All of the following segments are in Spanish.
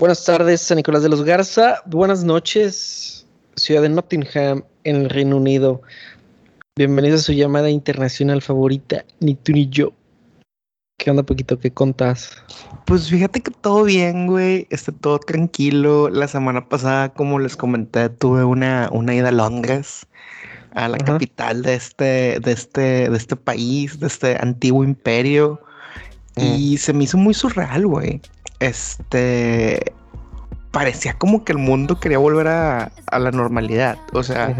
Buenas tardes, San Nicolás de los Garza. Buenas noches, ciudad de Nottingham, en el Reino Unido. Bienvenidos a su llamada internacional favorita, ni tú ni yo. ¿Qué onda, poquito? ¿Qué contas? Pues fíjate que todo bien, güey. Está todo tranquilo. La semana pasada, como les comenté, tuve una, una ida a Londres, a la capital de este, de este, de este país, de este antiguo imperio. Y se me hizo muy surreal, güey este parecía como que el mundo quería volver a, la normalidad. O sea,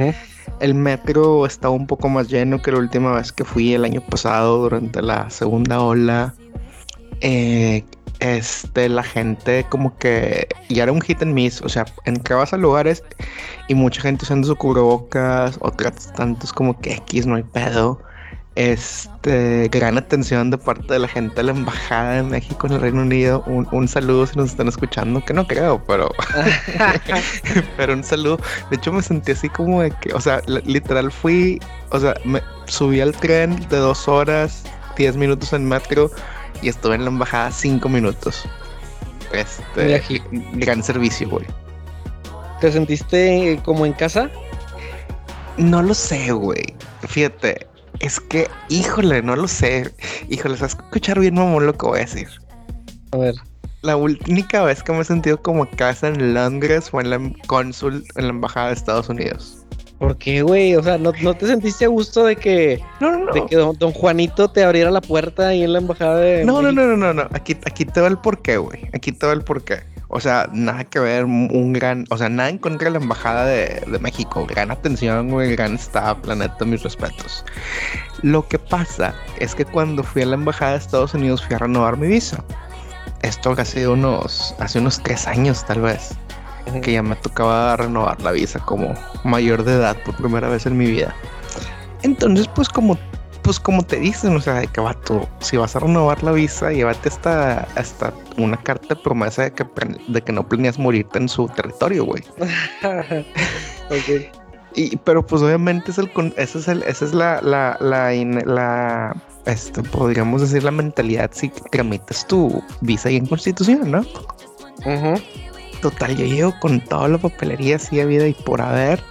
el metro estaba un poco más lleno que la última vez que fui el año pasado durante la segunda ola. Eh, este, la gente como que ya era un hit and miss. O sea, entrabas a lugares y mucha gente usando su cubrebocas, otras tantos como que X no hay pedo este, gran atención de parte de la gente de la Embajada de México en el Reino Unido. Un, saludo si nos están escuchando, que no creo, pero, pero un saludo. De hecho, me sentí así como de que, o sea, literal fui, o sea, me subí al tren de dos horas, diez minutos en metro y estuve en la Embajada cinco minutos. Este, gran servicio, güey. ¿Te sentiste como en casa? No lo sé, güey. Fíjate, es que, híjole, no lo sé. Híjole, ¿sabes escuchar bien mamón lo que voy a decir? A ver. La única vez que me he sentido como casa en Londres fue en la cónsul en la embajada de Estados Unidos. ¿Por qué, güey? O sea, ¿no, te sentiste a gusto de que, no, no, no. De que don, Juanito te abriera la puerta ahí en la embajada de. No, no, no, no, no, no. Aquí, aquí te va el porqué, güey. Aquí te va el porqué. O sea, nada que ver, un gran, o sea, nada en contra de la embajada de, México. Gran atención, güey, gran staff, planeta, mis respetos. Lo que pasa es que cuando fui a la embajada de Estados Unidos fui a renovar mi visa. Esto hace unos, hace unos tres años tal vez, que ya me tocaba renovar la visa como mayor de edad por primera vez en mi vida. Entonces, pues como pues como te dicen, o sea, de que vato, si vas a renovar la visa, llévate hasta, hasta una carta de promesa de que, de que no planeas morirte en su territorio, güey. ok. Y, pero pues obviamente es el, ese es el, esa es la, la, la, la este, podríamos decir la mentalidad si tramitas tu visa y en constitución, ¿no? Total, yo llego con toda la papelería así vida y por haber.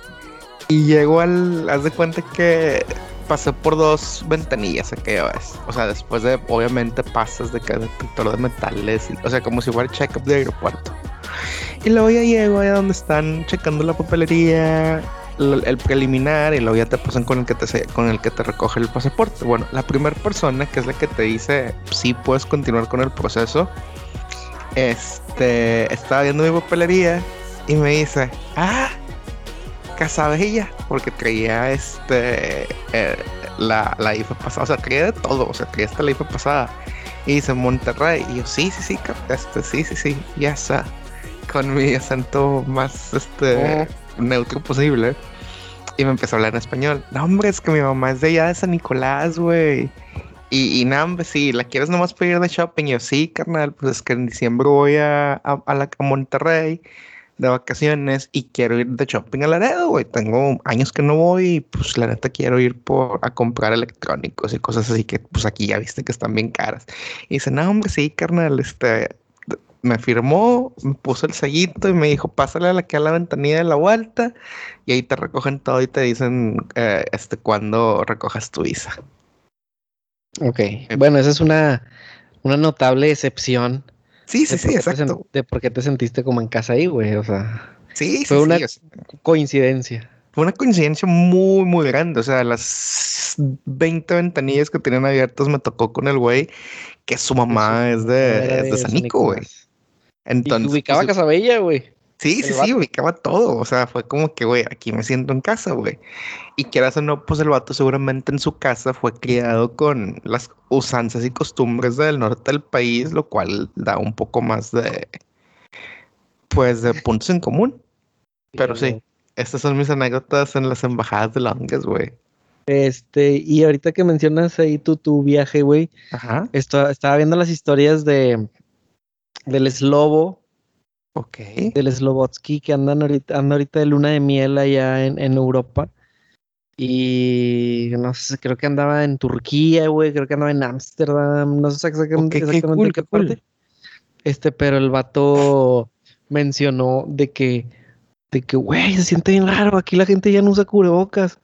Y llego al, haz de cuenta que pasé por dos ventanillas aquella vez. O sea, después de, obviamente, pasas de que detector de metales, o sea, como si fuera check-up de aeropuerto. Y luego ya llego allá donde están checando la papelería, el, preliminar, y luego ya te pasan con el que te, con el que te recoge el pasaporte. Bueno, la primera persona, que es la que te dice si puedes continuar con el proceso, este, estaba viendo mi papelería y me dice, ah, Casabella, porque traía este eh, la, la IFA pasada, o sea, traía de todo, o sea, traía hasta la IFA pasada. Y dice Monterrey, y yo, sí, sí, sí, este, sí, sí, sí, ya está. Con mi acento más este neutro posible. Y me empezó a hablar en español. No, hombre, es que mi mamá es de allá de San Nicolás, güey. Y, y nada, si la quieres nomás pedir de shopping, yo sí, carnal, pues es que en diciembre voy a, a, la, a Monterrey de vacaciones y quiero ir de shopping a Laredo, güey. Tengo años que no voy y pues la neta quiero ir por a comprar electrónicos y cosas así que pues aquí ya viste que están bien caras. Y dice, no, hombre, sí, carnal, este, me firmó, me puso el sellito y me dijo, pásale a la que a la ventanilla de la vuelta y ahí te recogen todo y te dicen, eh, este, cuándo recojas tu visa. Ok, bueno, esa es una, una notable excepción Sí, sí, sí, exacto. De por qué te sentiste como en casa ahí, güey, o sea. Sí, fue una coincidencia. Fue una coincidencia muy, muy grande. O sea, las 20 ventanillas que tenían abiertas me tocó con el güey que su mamá es de, es de Sanico, güey. Entonces. Y ubicaba pues, Casabella, güey. Sí, sí, sí, ubicaba todo. O sea, fue como que, güey, aquí me siento en casa, güey. Y quieras o no, pues el vato seguramente en su casa fue criado con las usanzas y costumbres del norte del país, lo cual da un poco más de, pues, de puntos en común. Pero sí, estas son mis anécdotas en las embajadas de Londres, güey. Este, y ahorita que mencionas ahí tu, tu viaje, güey, Ajá. estaba viendo las historias de del Slobo Ok. Del Slobotsky que andan ahorita, anda ahorita de luna de miel allá en, Europa. Y no sé, creo que andaba en Turquía, güey, creo que andaba en Ámsterdam, no sé exactamente, en qué parte. Este, pero el vato, mencionó de que, de que, güey, se siente bien raro, aquí la gente ya no usa cubrebocas.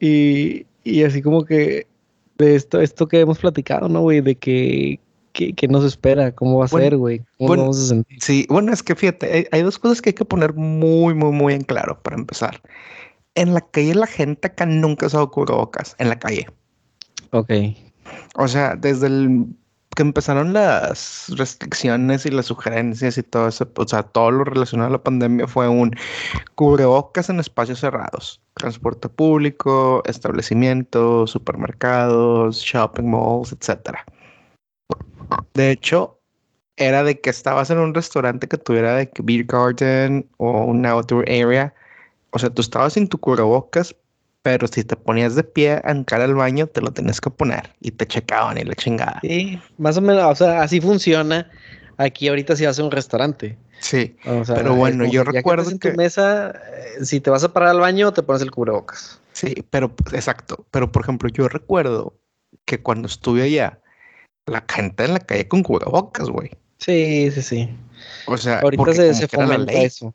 Y, y así como que de esto, esto que hemos platicado, ¿no, güey? De que, que, nos espera, cómo va a ser, güey, cómo bueno, vamos a sentir. Sí, bueno, es que fíjate, hay, dos cosas que hay que poner muy, muy, muy en claro para empezar. En la calle la gente acá nunca ha usado cubrebocas, en la calle. Ok. O sea, desde el que empezaron las restricciones y las sugerencias y todo eso, o sea, todo lo relacionado a la pandemia fue un cubrebocas en espacios cerrados, transporte público, establecimientos, supermercados, shopping malls, etcétera. De hecho, era de que estabas en un restaurante que tuviera de beer garden o un outdoor area, o sea, tú estabas sin tu cubrebocas, pero si te ponías de pie a entrar al baño, te lo tenías que poner y te checaban y la chingada. Sí, más o menos, o sea, así funciona. Aquí ahorita si vas a un restaurante. Sí, pero bueno, yo recuerdo que, en tu mesa, eh, si te vas a parar al baño, te pones el cubrebocas. Sí, pero exacto. Pero por ejemplo, yo recuerdo que cuando estuve allá, la gente en la calle con cubrebocas, güey. Sí, sí, sí. O sea, ahorita se, se fomenta eso.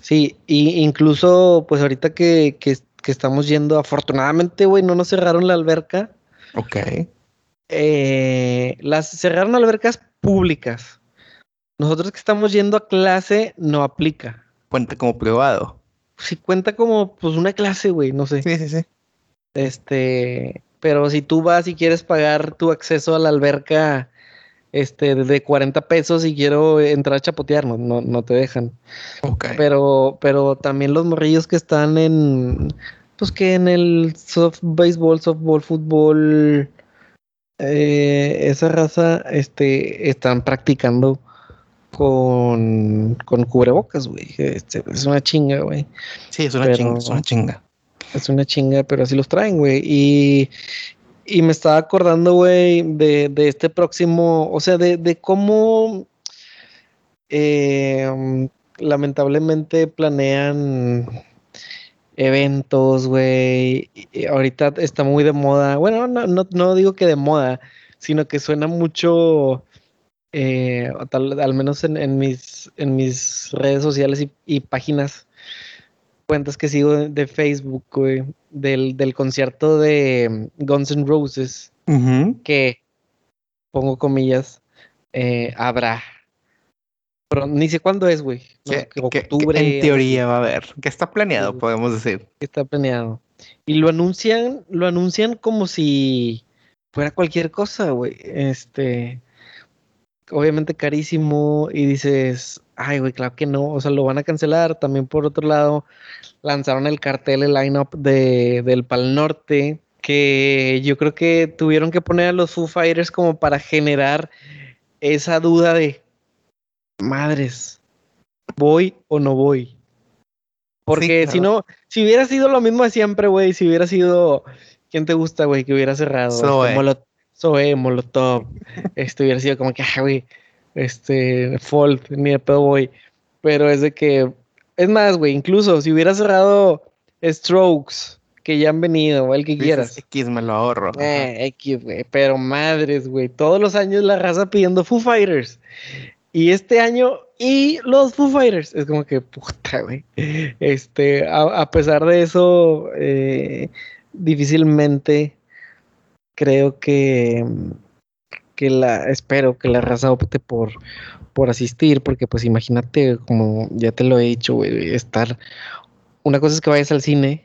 Sí, y incluso, pues ahorita que, que que estamos yendo. Afortunadamente, güey, no nos cerraron la alberca. Ok. Eh, las cerraron albercas públicas. Nosotros que estamos yendo a clase no aplica. Cuenta como privado. Sí, cuenta como pues una clase, güey, no sé. Sí, sí, sí. Este, pero si tú vas y quieres pagar tu acceso a la alberca este, de 40 pesos y quiero entrar a chapotear, no, no, te dejan. Pero, pero también los morrillos que están en, pues que en el soft baseball, softball, fútbol, eh, esa raza, este, están practicando con, con cubrebocas, güey. Este, es una chinga, güey. Sí, es una chinga, es una chinga. Es una chinga, pero así los traen, güey. Y, y me estaba acordando, güey, de, este próximo, o sea, de, cómo eh, lamentablemente planean eventos, güey. Ahorita está muy de moda. Bueno, no, no, digo que de moda, sino que suena mucho, eh, al menos en, mis, en mis redes sociales y páginas cuentas que sigo de, Facebook, güey, del, concierto de Guns N' Roses, que, pongo comillas, eh, habrá. Pero ni sé cuándo es, güey. octubre. en teoría va a haber. Que está planeado, podemos decir. Que está planeado. Y lo anuncian, lo anuncian como si fuera cualquier cosa, güey. Este, obviamente carísimo y dices, ay, güey, claro que no, o sea, lo van a cancelar. También por otro lado, lanzaron el cartel, el line-up de, del Pal Norte, que yo creo que tuvieron que poner a los Foo Fighters como para generar esa duda de, madres, ¿voy o no voy? Porque si no, si hubiera sido lo mismo de siempre, güey, si hubiera sido, ¿quién te gusta, güey, que hubiera cerrado? Zoe, Molotov, este hubiera sido como que, ah, güey, este, Fold, ni de pedo voy. Pero es de que, es más, güey, incluso si hubiera cerrado Strokes, que ya han venido, o el que quieras. X me lo ahorro. Eh, X, güey, pero madres, güey, todos los años la raza pidiendo Foo Fighters. Y este año, y los Foo Fighters. Es como que, puta, güey. Este, a, pesar de eso, eh, difícilmente creo que, que la, espero que la raza opte por, por asistir, porque pues imagínate, como ya te lo he dicho, estar, una cosa es que vayas al cine,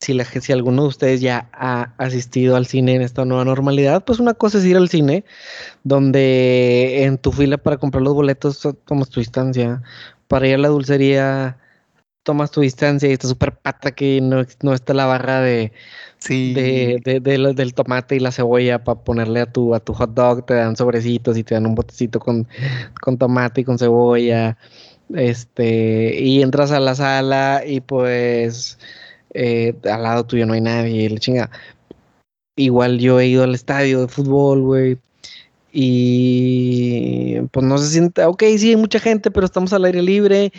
si, la, si alguno de ustedes ya ha asistido al cine en esta nueva normalidad, pues una cosa es ir al cine, donde en tu fila para comprar los boletos tomas tu distancia, para ir a la dulcería tomas tu distancia y está súper pata que no, no está la barra de, de, de, del tomate y la cebolla para ponerle a tu, a tu hot dog, te dan sobrecitos y te dan un botecito con, con tomate y con cebolla. Este, y entras a la sala y pues eh, al lado tuyo no hay nadie, la chinga. Igual yo he ido al estadio de fútbol, güey. Y pues no se siente, ok, sí hay mucha gente, pero estamos al aire libre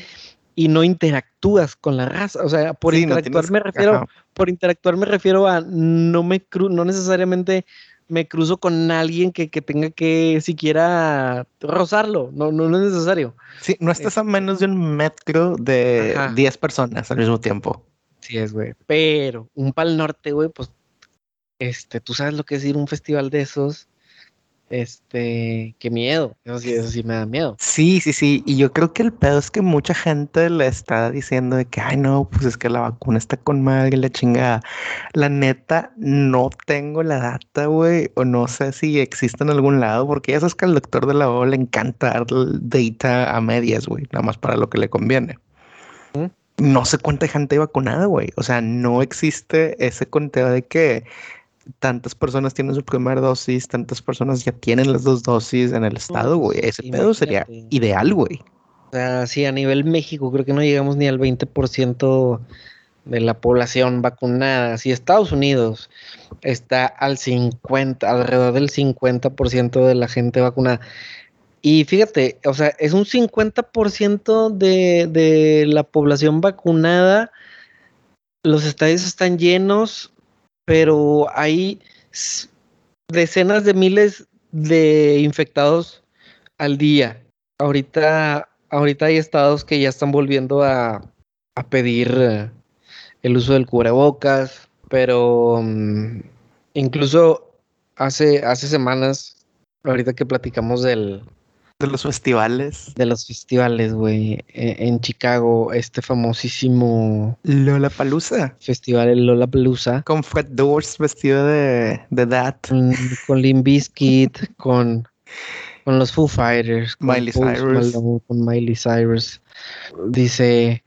y no interactúas con la raza. O sea, por interactuar me refiero, por interactuar me refiero a no me cru no necesariamente me cruzo con alguien que, tenga que siquiera rozarlo. No, no, no es necesario. Sí, no estás a menos de un metro de 10 personas al mismo tiempo. Sí es, güey. Pero un pal norte, güey, pues, este, tú sabes lo que es ir a un festival de esos este, qué miedo. Eso sí, eso sí me da miedo. Sí, sí, sí. Y yo creo que el pedo es que mucha gente le está diciendo de que, ay, no, pues es que la vacuna está con madre, la chingada. La neta, no tengo la data, güey, o no sé si existe en algún lado, porque ya sabes que al doctor de la O le encanta dar data a medias, güey, nada más para lo que le conviene. No sé cuánta gente hay vacunada, güey. O sea, no existe ese conteo de que tantas personas tienen su primera dosis, tantas personas ya tienen las dos dosis en el estado, güey. Ese pedo sería ideal, güey. O sea, sí, a nivel México creo que no llegamos ni al 20% de la población vacunada. Si Estados Unidos está al 50, alrededor del 50% de la gente vacunada. Y fíjate, o sea, es un 50% de, de la población vacunada. Los estadios están llenos, pero hay decenas de miles de infectados al día. Ahorita, ahorita hay estados que ya están volviendo a, pedir eh, el uso del cubrebocas, pero mm, incluso hace, hace semanas, ahorita que platicamos del, de los festivales. De los festivales, güey. E, en Chicago, este famosísimo Lola Palusa. Festival el Lola Palusa. Con Fred Durst vestido de, de That. Con, Limp Bizkit, con, con los Foo Fighters. Con Miley Cyrus. con Miley Cyrus. Dice.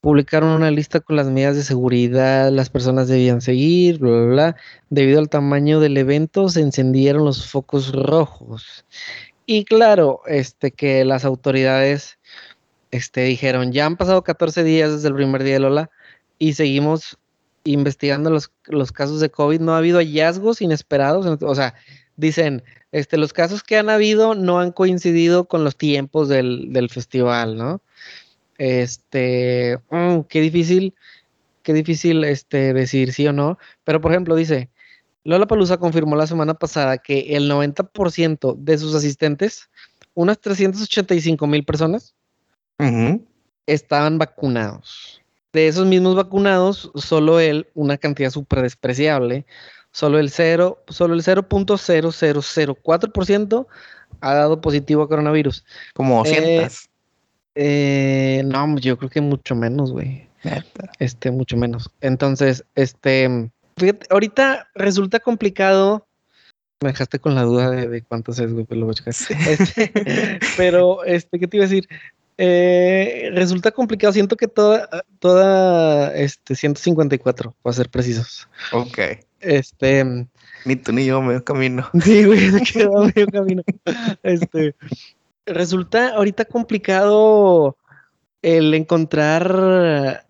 Publicaron una lista con las medidas de seguridad, las personas debían seguir, bla, bla, bla. Debido al tamaño del evento, se encendieron los focos rojos. Y claro, este, que las autoridades este, dijeron, ya han pasado 14 días desde el primer día de Lola y seguimos investigando los, los casos de COVID, no ha habido hallazgos inesperados, o sea, dicen, este, los casos que han habido no han coincidido con los tiempos del, del festival, ¿no? Este, mm, qué difícil, qué difícil este, decir sí o no, pero por ejemplo dice, Palusa confirmó la semana pasada que el 90% de sus asistentes, unas 385 mil personas, estaban vacunados. De esos mismos vacunados, solo él, una cantidad súper despreciable, solo el 0, solo el 0.0004% ha dado positivo a coronavirus. Como 200. Eh, eh, no, yo creo que mucho menos, güey. Este, mucho menos. Entonces, este, ahorita resulta complicado. Me dejaste con la duda de, cuántos es, güey, pero, este, pero este, ¿qué te iba a decir? Eh, resulta complicado. Siento que toda, toda, este, 154, para ser precisos. Ok. Este. Ni tú ni yo, medio camino. Sí, güey, me quedó medio camino. Este. Resulta ahorita complicado el encontrar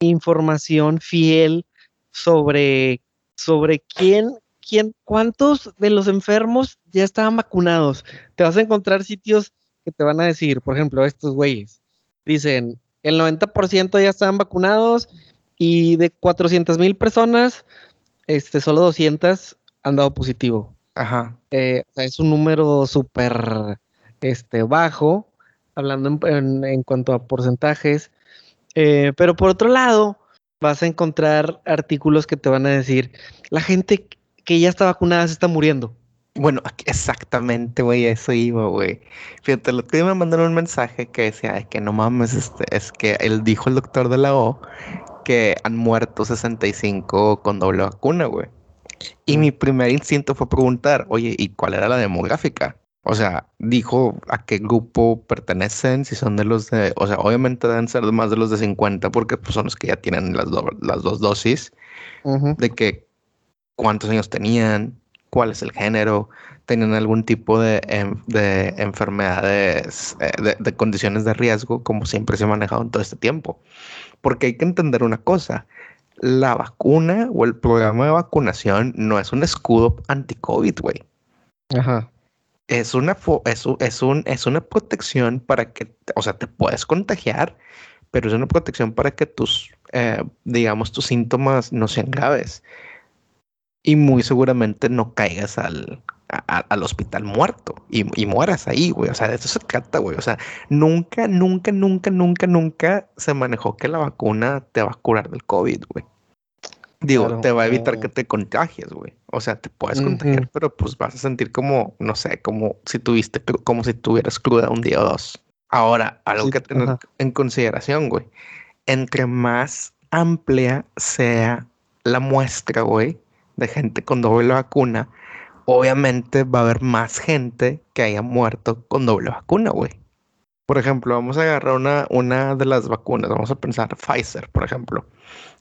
información fiel sobre, sobre quién, quién, cuántos de los enfermos ya estaban vacunados. Te vas a encontrar sitios que te van a decir, por ejemplo, estos güeyes, dicen, el 90% ya estaban vacunados y de 400 mil personas, este, solo 200 han dado positivo. Ajá. Eh, es un número súper este, bajo, hablando en, cuanto a porcentajes. Eh, pero por otro lado, vas a encontrar artículos que te van a decir, la gente que ya está vacunada se está muriendo. Bueno, exactamente, güey, eso iba, güey. Fíjate, lo que me mandaron un mensaje que decía, que no mames, este, es que él dijo el doctor de la O que han muerto 65 con doble vacuna, güey. Y mi primer instinto fue preguntar, oye, ¿y cuál era la demográfica? O sea, dijo a qué grupo pertenecen, si son de los de, o sea, obviamente deben ser más de los de 50 porque pues, son los que ya tienen las, las dos dosis, de que cuántos años tenían, cuál es el género, tenían algún tipo de, em, de enfermedades, eh, de, de, condiciones de riesgo, como siempre se ha manejado en todo este tiempo. Porque hay que entender una cosa, la vacuna o el programa de vacunación no es un escudo anti-COVID, güey. Ajá es una, es, es, un, es una protección para que, o sea, te puedes contagiar, pero es una protección para que tus, eh, digamos, tus síntomas no sean graves. y muy seguramente no caigas al, al hospital muerto y, y, mueras ahí, güey. O sea, de eso se trata, güey. O sea, nunca, nunca, nunca, nunca, nunca se manejó que la vacuna te va a curar del COVID, güey. Digo, te va a evitar que te contagies, güey. O sea, te puedes contagiar, pero pues vas a sentir como, no sé, como si tuviste, como si tuvieras cruda un día o dos. Ahora, algo que tener en consideración, güey. Entre más amplia sea la muestra, güey, de gente con doble vacuna, obviamente va a haber más gente que haya muerto con doble vacuna, güey. Por ejemplo, vamos a agarrar una, una de las vacunas, vamos a pensar Pfizer, por ejemplo,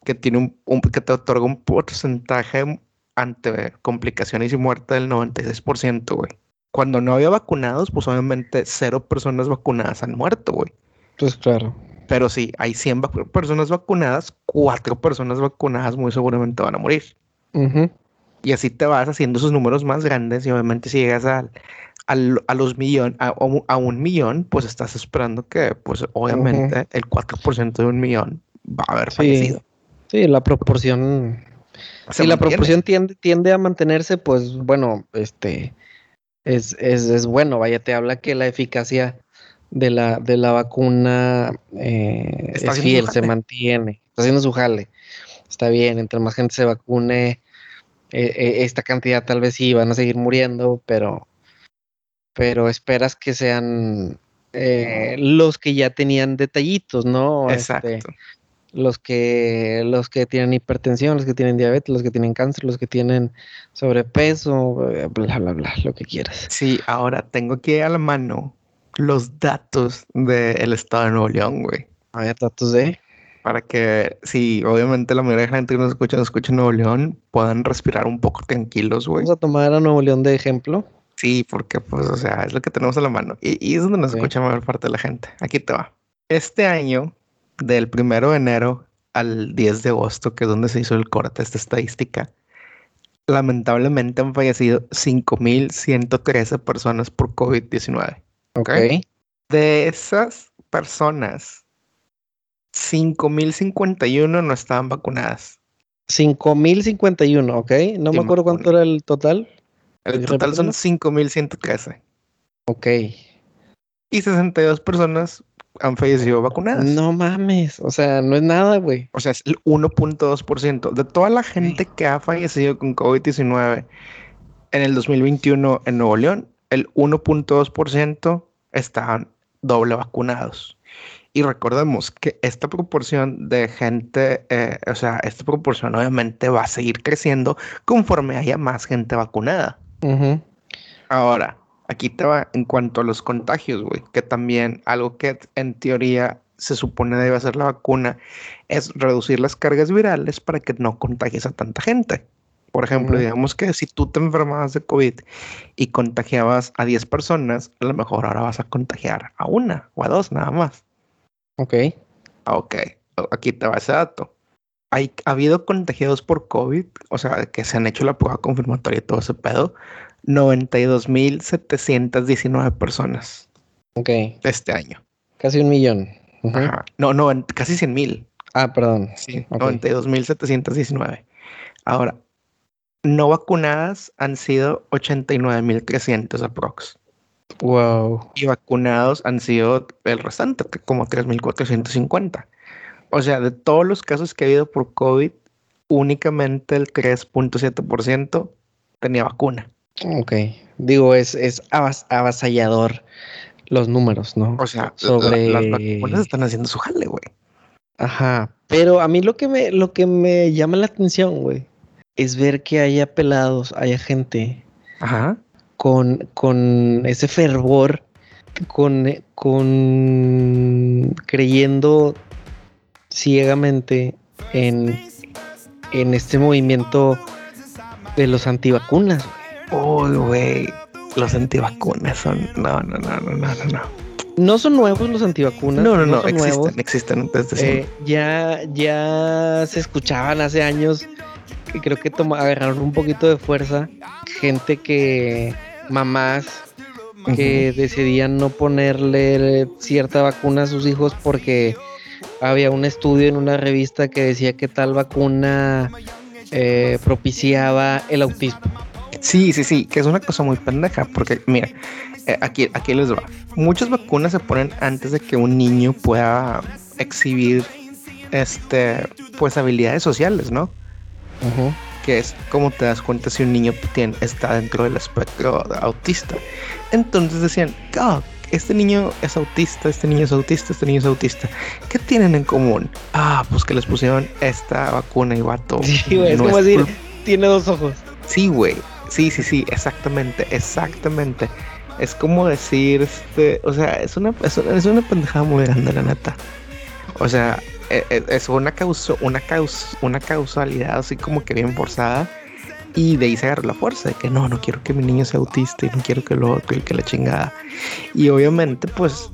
que tiene un, que te otorga un porcentaje ante complicaciones y muerte del 96%, güey. Cuando no había vacunados, pues obviamente cero personas vacunadas han muerto, güey. Pues claro. Pero sí, hay 100 personas vacunadas, cuatro personas vacunadas muy seguramente van a morir. Y así te vas haciendo esos números más grandes y obviamente si llegas a, a, los millones, a, un millón, pues estás esperando que, pues obviamente el 4% de un millón va a haber fallecido. Sí, la proporción... Si la proporción tiende, tiende a mantenerse, pues bueno, este es, es, es bueno, vaya, te habla que la eficacia de la, de la vacuna eh, es fiel, se mantiene, está haciendo su jale. Está bien, entre más gente se vacune, eh, eh, esta cantidad tal vez sí van a seguir muriendo, pero, pero esperas que sean los que ya tenían detallitos, ¿no? Este, Exacto. los que, los que tienen hipertensión, los que tienen diabetes, los que tienen cáncer, los que tienen sobrepeso, bla, bla, bla, lo que quieras. Sí, ahora tengo aquí a la mano los datos del estado de Nuevo León, güey. A ver, datos de. Para que, si obviamente la mayoría de la gente que nos escucha, nos escucha en Nuevo León, puedan respirar un poco tranquilos, güey. Vamos a tomar a Nuevo León de ejemplo. Sí, porque, pues, o sea, es lo que tenemos a la mano. Y, es donde nos escucha la mayor parte de la gente. Aquí te va. Este año, del primero de enero al 10 de agosto, que es donde se hizo el corte, esta estadística, lamentablemente han fallecido 5.113 personas por COVID-19. Ok. De esas personas, 5.051 no estaban vacunadas. 5.051, ok. No me acuerdo cuánto era el total. El total son 5.113. Ok. Y 62 personas han fallecido vacunadas. No mames, o sea, no es nada, güey. O sea, es el 1.2%. De toda la gente que ha fallecido con COVID-19 en el 2021 en Nuevo León, el 1.2% estaban doble vacunados. Y recordemos que esta proporción de gente, eh, o sea, esta proporción obviamente va a seguir creciendo conforme haya más gente vacunada. Ahora, aquí te va en cuanto a los contagios, güey, que también algo que en teoría se supone debe hacer la vacuna es reducir las cargas virales para que no contagies a tanta gente. Por ejemplo, digamos que si tú te enfermabas de COVID y contagiabas a 10 personas, a lo mejor ahora vas a contagiar a una o a dos nada más. Ok. Ok, aquí te va ese dato. Hay, ha habido contagiados por COVID, o sea, que se han hecho la prueba confirmatoria y todo ese pedo, 92.719 personas. Ok. Este año. Casi un millón. Ajá. No, no, casi 100 mil. Ah, perdón. Sí, okay. 92.719. Ahora, no vacunadas han sido 89.300 aprox. Wow. Y vacunados han sido el restante, como 3.450. O sea, de todos los casos que ha habido por COVID, únicamente el 3.7% tenía vacuna. Ok. Digo, es, es avasallador los números, ¿no? O sea, sobre... las vacunas están haciendo su jale, güey. Ajá. Pero a mí lo que me, lo que me llama la atención, güey, es ver que haya pelados, haya gente Con, con ese fervor, con, con creyendo ciegamente en, en este movimiento de los antivacunas. Oh, güey, los antivacunas son. No, no, no, no, no, no. No son nuevos los antivacunas. No, no, no, existen, existen desde eh, Ya, ya se escuchaban hace años que creo que toma, agarraron un poquito de fuerza. Gente que, mamás, que decidían no ponerle cierta vacuna a sus hijos porque había un estudio en una revista que decía que tal vacuna eh, propiciaba el autismo. Sí, sí, sí, que es una cosa muy pendeja, porque mira, eh, aquí, aquí les va. Muchas vacunas se ponen antes de que un niño pueda exhibir este pues habilidades sociales, ¿no? Que es como te das cuenta si un niño tiene, está dentro del espectro autista. Entonces decían, oh, este niño es autista, este niño es autista, este niño es autista. ¿Qué tienen en común? Ah, pues que les pusieron esta vacuna y vato. Sí, güey, es como decir, tiene dos ojos. Sí, güey. Sí, sí, sí, exactamente, exactamente. Es como decir, este, o sea, es una, es una, pendejada muy grande, la neta. O sea, e, e, es una causa, una causa, una causalidad así como que bien forzada. Y de ahí se agarra la fuerza de que no, no quiero que mi niño sea autista y no quiero que lo y que la chingada. Y obviamente, pues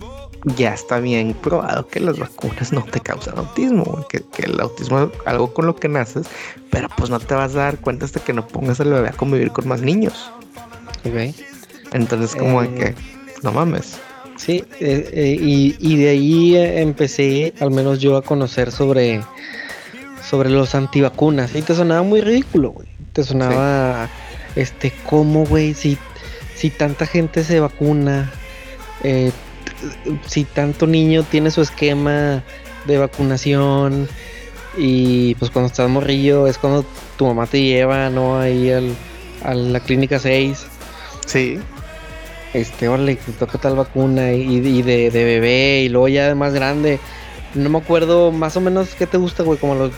ya está bien probado que las vacunas no te causan autismo, que, el autismo es algo con lo que naces, pero pues no te vas a dar cuenta hasta que no pongas al bebé a convivir con más niños. Ok. Entonces como de que, no mames. Sí, eh, eh, y, de ahí empecé, al menos yo, a conocer sobre, sobre los antivacunas. Y te sonaba muy ridículo, güey. Te sonaba, este, ¿cómo, güey? Si, si tanta gente se vacuna, eh, si tanto niño tiene su esquema de vacunación y pues cuando estás morrillo es cuando tu mamá te lleva, ¿no? Ahí al, a la clínica 6. Sí. Este, órale, te toca tal vacuna y, de, bebé y luego ya de más grande. No me acuerdo más o menos qué te gusta, güey, como los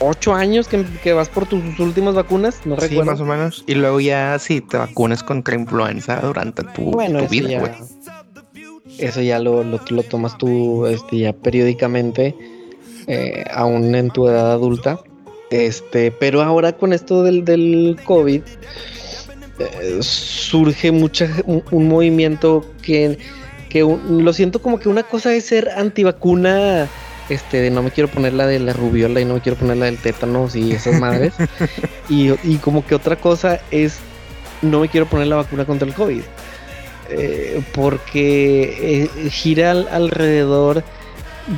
ocho años que, vas por tus últimas vacunas, no sí, más o menos. Y luego ya si te vacunas contra influenza durante tu, tu vida, güey eso ya lo, lo, tomas tú este, ya periódicamente, eh, aún en tu edad adulta. Este, pero ahora con esto del, del COVID, eh, surge mucha, un, movimiento que, que lo siento como que una cosa es ser antivacuna, este, de no me quiero poner la de la rubiola y no me quiero poner la del tétanos y esas madres. y, y como que otra cosa es no me quiero poner la vacuna contra el COVID. Eh, porque eh, gira alrededor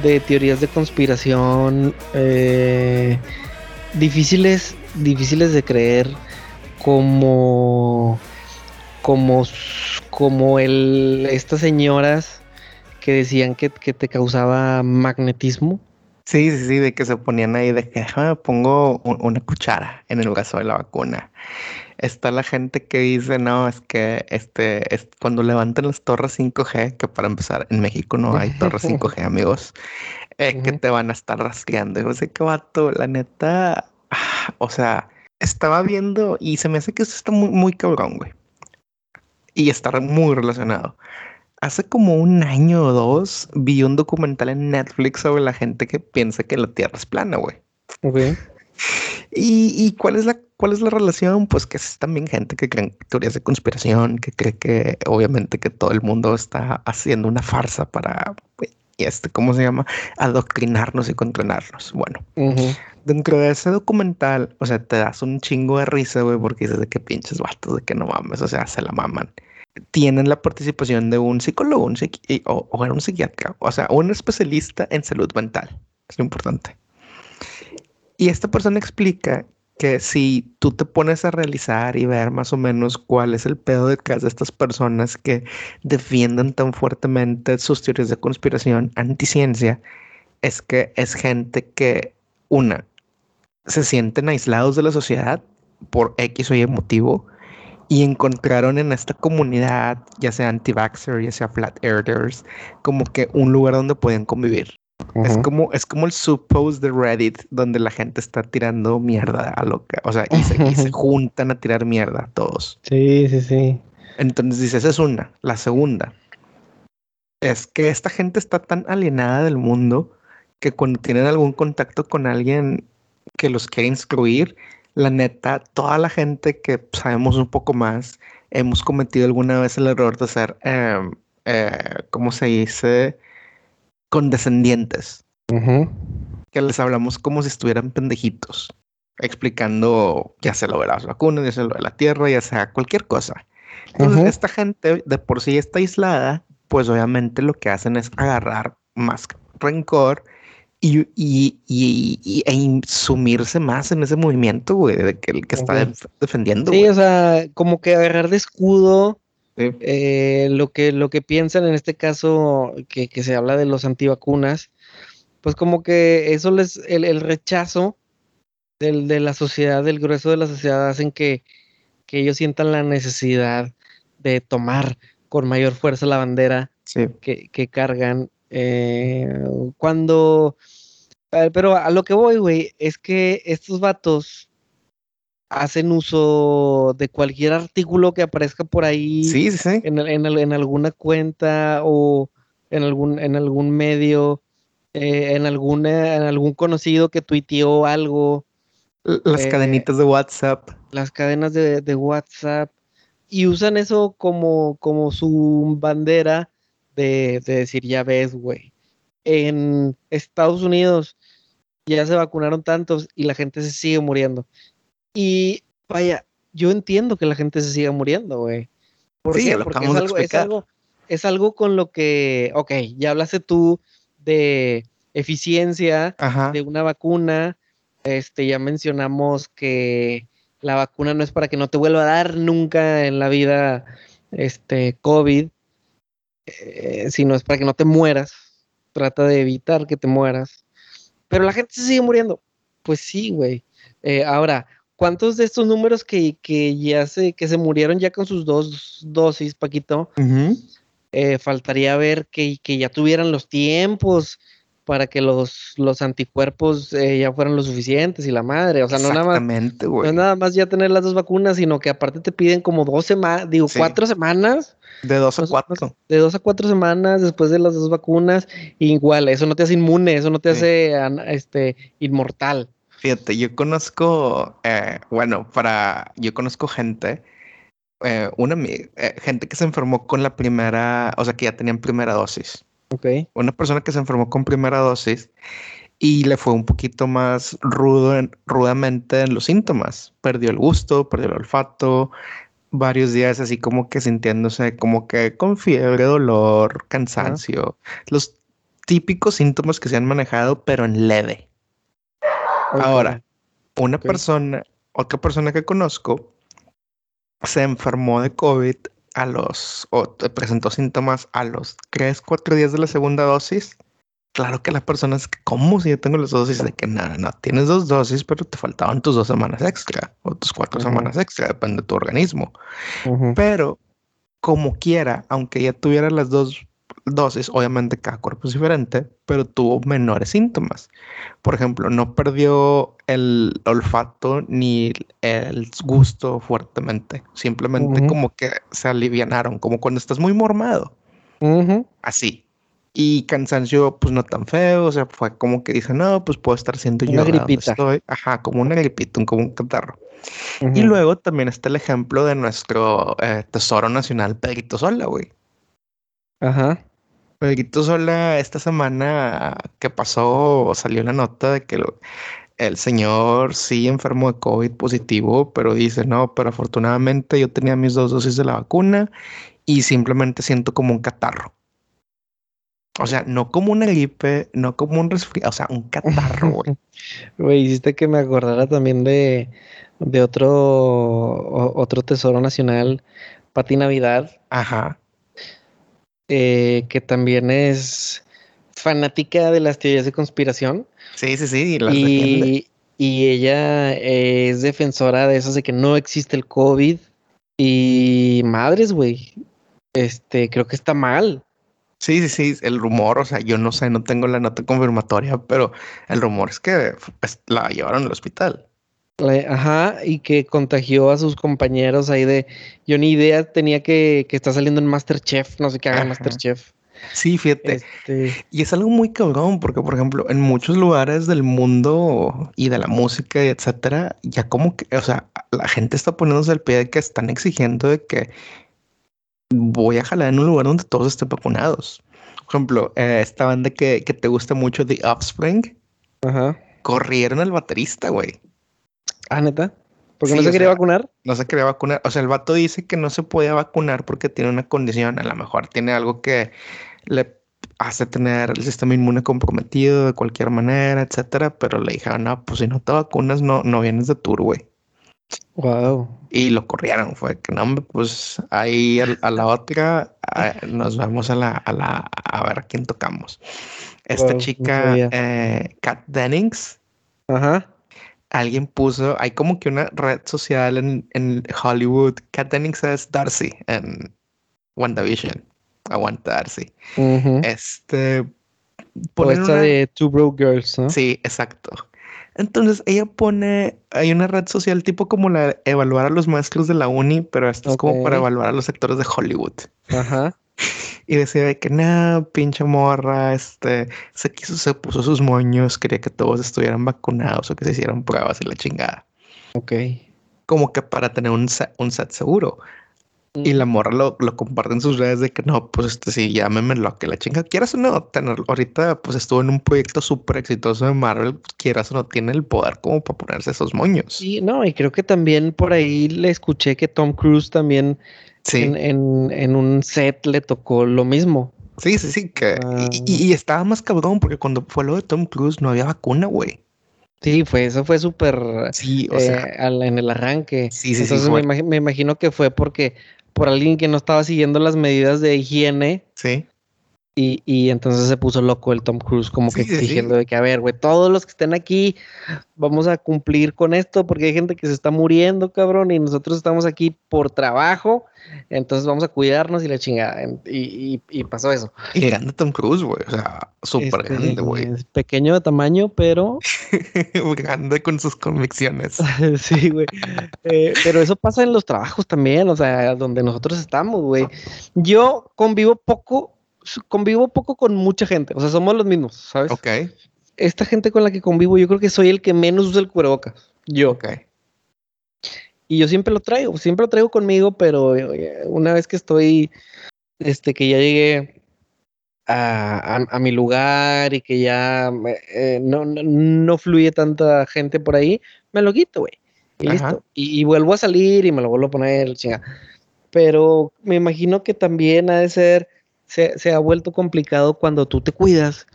de teorías de conspiración eh, difíciles, difíciles de creer, como, como, como el, estas señoras que decían que, te causaba magnetismo. Sí, sí, sí, de que se ponían ahí de que pongo una cuchara en el brazo de la vacuna está la gente que dice, no, es que este, es cuando levanten las torres 5G, que para empezar, en México no hay torres 5G, amigos, eh, que te van a estar rastreando. Yo sé qué vato, la neta, ah, o sea, estaba viendo y se me hace que esto está muy, muy cabrón, güey. Y está muy relacionado. Hace como un año o dos vi un documental en Netflix sobre la gente que piensa que la Tierra es plana, güey. ¿Y, cuál, es la, cuál es la relación? Pues que es también gente que cree teorías de conspiración, que cree que obviamente que todo el mundo está haciendo una farsa para, este, ¿cómo se llama? Adoctrinarnos y controlarnos. Bueno, dentro de ese documental, o sea, te das un chingo de risa, güey, porque dices de que pinches vatos, de que no mames, o sea, se la maman. Tienen la participación de un psicólogo un o, o un psiquiatra, o sea, un especialista en salud mental. Es lo importante. Y esta persona explica que si tú te pones a realizar y ver más o menos cuál es el pedo detrás de estas personas que defienden tan fuertemente sus teorías de conspiración anticiencia, es que es gente que, una, se sienten aislados de la sociedad por X o Y motivo y encontraron en esta comunidad, ya sea anti-vaxxer, ya sea flat earthers, como que un lugar donde pueden convivir. Es como, es como el suppose de Reddit, donde la gente está tirando mierda a lo que, o sea, y se, juntan a tirar mierda todos. Sí, sí, sí. Entonces dice, esa es una. La segunda es que esta gente está tan alienada del mundo que cuando tienen algún contacto con alguien que los quiere instruir, la neta, toda la gente que sabemos un poco más, hemos cometido alguna vez el error de ser, em, eh, ¿cómo se dice? condescendientes. Que les hablamos como si estuvieran pendejitos, explicando ya sea lo de las vacunas, ya sea lo de la tierra, ya sea cualquier cosa. Entonces, esta gente de por sí está aislada, pues obviamente lo que hacen es agarrar más rencor y, y, y, e sumirse más en ese movimiento, güey, de que el que está defendiendo. Sí, o sea, como que agarrar de escudo eh, lo, que, lo que piensan en este caso, que, que, se habla de los antivacunas, pues como que eso les, el, el rechazo del, de la sociedad, del grueso de la sociedad, hacen que, que ellos sientan la necesidad de tomar con mayor fuerza la bandera que, que, cargan. Eh, cuando pero a lo que voy, güey, es que estos vatos hacen uso de cualquier artículo que aparezca por ahí sí, sí, En, en, alguna cuenta o en algún, en algún medio, eh, en, alguna, en algún conocido que tuiteó algo. Las eh, cadenitas de WhatsApp. Las cadenas de, de, WhatsApp. Y usan eso como, como su bandera de, de decir, ya ves, güey. En Estados Unidos ya se vacunaron tantos y la gente se sigue muriendo. Y vaya, yo entiendo que la gente se siga muriendo, güey. ¿Por sí, Porque es algo, es algo, es algo con lo que, ok, ya hablaste tú de eficiencia de una vacuna. Este, ya mencionamos que la vacuna no es para que no te vuelva a dar nunca en la vida este COVID, eh, sino es para que no te mueras. Trata de evitar que te mueras. Pero la gente se sigue muriendo. Pues sí, güey. Eh, ahora, ¿cuántos de estos números que, que, ya se, que se murieron ya con sus dos dosis, Paquito? Eh, faltaría ver que, que, ya tuvieran los tiempos para que los, los anticuerpos eh, ya fueran lo suficientes y la madre. O sea, no nada más. No nada más ya tener las dos vacunas, sino que aparte te piden como dos semanas, digo, cuatro semanas de dos a cuatro. De dos a cuatro semanas después de las dos vacunas. Igual, eso no te hace inmune, eso no te hace este, inmortal. Fíjate, yo conozco, eh, bueno, para, yo conozco gente, eh, una eh, gente que se enfermó con la primera, o sea, que ya tenían primera dosis. Ok. Una persona que se enfermó con primera dosis y le fue un poquito más rudo, rudamente en los síntomas. Perdió el gusto, perdió el olfato, varios días así como que sintiéndose como que con fiebre, dolor, cansancio, los típicos síntomas que se han manejado, pero en leve. Ahora, una persona, otra persona que conozco, se enfermó de COVID a los, o presentó síntomas a los 3, 4 días de la segunda dosis claro que las personas, ¿cómo si yo tengo las dosis de que nada, no, tienes dos dosis, pero te faltaban tus dos semanas extra o tus cuatro semanas extra, depende de tu organismo. Pero como quiera, aunque ya tuviera las dos dosis, obviamente cada cuerpo es diferente, pero tuvo menores síntomas. Por ejemplo, no perdió el olfato ni el gusto fuertemente, simplemente como que se alivianaron, como cuando estás muy mormado. Así, y cansancio, pues no tan feo, o sea, fue como que dice, no, pues puedo estar siendo una yo gripita. Estoy. Ajá, como una gripita, como un catarro. Y luego también está el ejemplo de nuestro eh, tesoro nacional, Pedrito Sola, güey. Ajá. Pedrito Sola, esta semana que pasó, salió la nota de que el señor sí enfermo de COVID positivo, pero dice, no, pero afortunadamente yo tenía mis dos dosis de la vacuna y simplemente siento como un catarro. O sea, no como una gripe, no como un resfriado, o sea, un catarro, güey. Güey, hiciste que me acordara también de, de otro, otro tesoro nacional, Pati Navidad. Ajá. Eh, que también es fanática de las teorías de conspiración. Sí, sí, sí. y, y ella es defensora de eso, de que no existe el COVID. Y madres, güey. Este, creo que está mal. Sí, sí, sí, el rumor, o sea, yo no sé, no tengo la nota confirmatoria, pero el rumor es que pues, la llevaron al hospital. Ajá, y que contagió a sus compañeros ahí de, yo ni idea tenía que, que está saliendo en Masterchef, no sé qué haga Masterchef. Sí, fíjate. Este y es algo muy cabrón, porque por ejemplo, en muchos lugares del mundo y de la música y etcétera, ya como que, o sea, la gente está poniéndose el pie de que están exigiendo de que voy a jalar en un lugar donde todos estén vacunados. Por ejemplo, eh, esta banda que, que, te gusta mucho, The Offspring, Ajá. corrieron al baterista, güey. Ah, neta. ¿Porque no se quería vacunar? No se quería vacunar. O sea, el vato dice que no se podía vacunar porque tiene una condición. A lo mejor tiene algo que le hace tener el sistema inmune comprometido de cualquier manera, etcétera. Pero le dijeron, no, pues si no te vacunas, no, no vienes de tour, güey. Wow. Y lo corrieron. Fue que no, pues ahí a, la otra nos vamos a la, a la, a ver a quién tocamos. Esta chica, eh, Kat Dennings. Ajá. Alguien puso, hay como que una red social en, en Hollywood. Kat Dennings es Darcy en WandaVision. Aguanta Darcy. Este. Por esta de Two Broke Girls, ¿no? Sí, exacto. Entonces ella pone, hay una red social tipo como la evaluar a los maestros de la uni, pero esto es como para evaluar a los actores de Hollywood. Ajá. Y decía que no, pinche morra, este, se quiso, se puso sus moños, quería que todos estuvieran vacunados o que se hicieran pruebas y la chingada. Ok. Como que para tener un un set seguro. Y la morra lo, lo comparte en sus redes de que no, pues este sí, llámeme lo que la chinga quieras o no tener. Ahorita, pues estuvo en un proyecto súper exitoso de Marvel, pues, quieras o no tiene el poder como para ponerse esos moños. Sí, no, y creo que también por ahí le escuché que Tom Cruise también en, un set le tocó lo mismo. Sí, sí, sí, que ah. y, estaba más cabrón porque cuando fue lo de Tom Cruise no había vacuna, güey. Sí, fue, eso fue súper sí, o sea, eh, en el arranque. Sí, sí, Entonces me, me, imagino que fue porque por alguien que no estaba siguiendo las medidas de higiene. Sí. Y, y entonces se puso loco el Tom Cruise, como que exigiendo de que, a ver, güey, todos los que estén aquí, vamos a cumplir con esto, porque hay gente que se está muriendo, cabrón, y nosotros estamos aquí por trabajo entonces vamos a cuidarnos y la chingada. Y, pasó eso. Y grande Tom Cruise, güey. O sea, súper este, grande, güey. Pequeño de tamaño, pero. grande con sus convicciones. sí, güey. Eh, pero eso pasa en los trabajos también, o sea, donde nosotros estamos, güey. Yo convivo poco, convivo poco con mucha gente. O sea, somos los mismos, ¿sabes? Ok. Esta gente con la que convivo, yo creo que soy el que menos usa el cubrebocas. Yo. Ok. Y yo siempre lo traigo, siempre lo traigo conmigo, pero eh, una vez que estoy, este, que ya llegué a, a, mi lugar y que ya eh, no, no, fluye tanta gente por ahí, me lo quito, güey. Y listo. Y, vuelvo a salir y me lo vuelvo a poner, chinga. Pero me imagino que también ha de ser, se, se ha vuelto complicado cuando tú te cuidas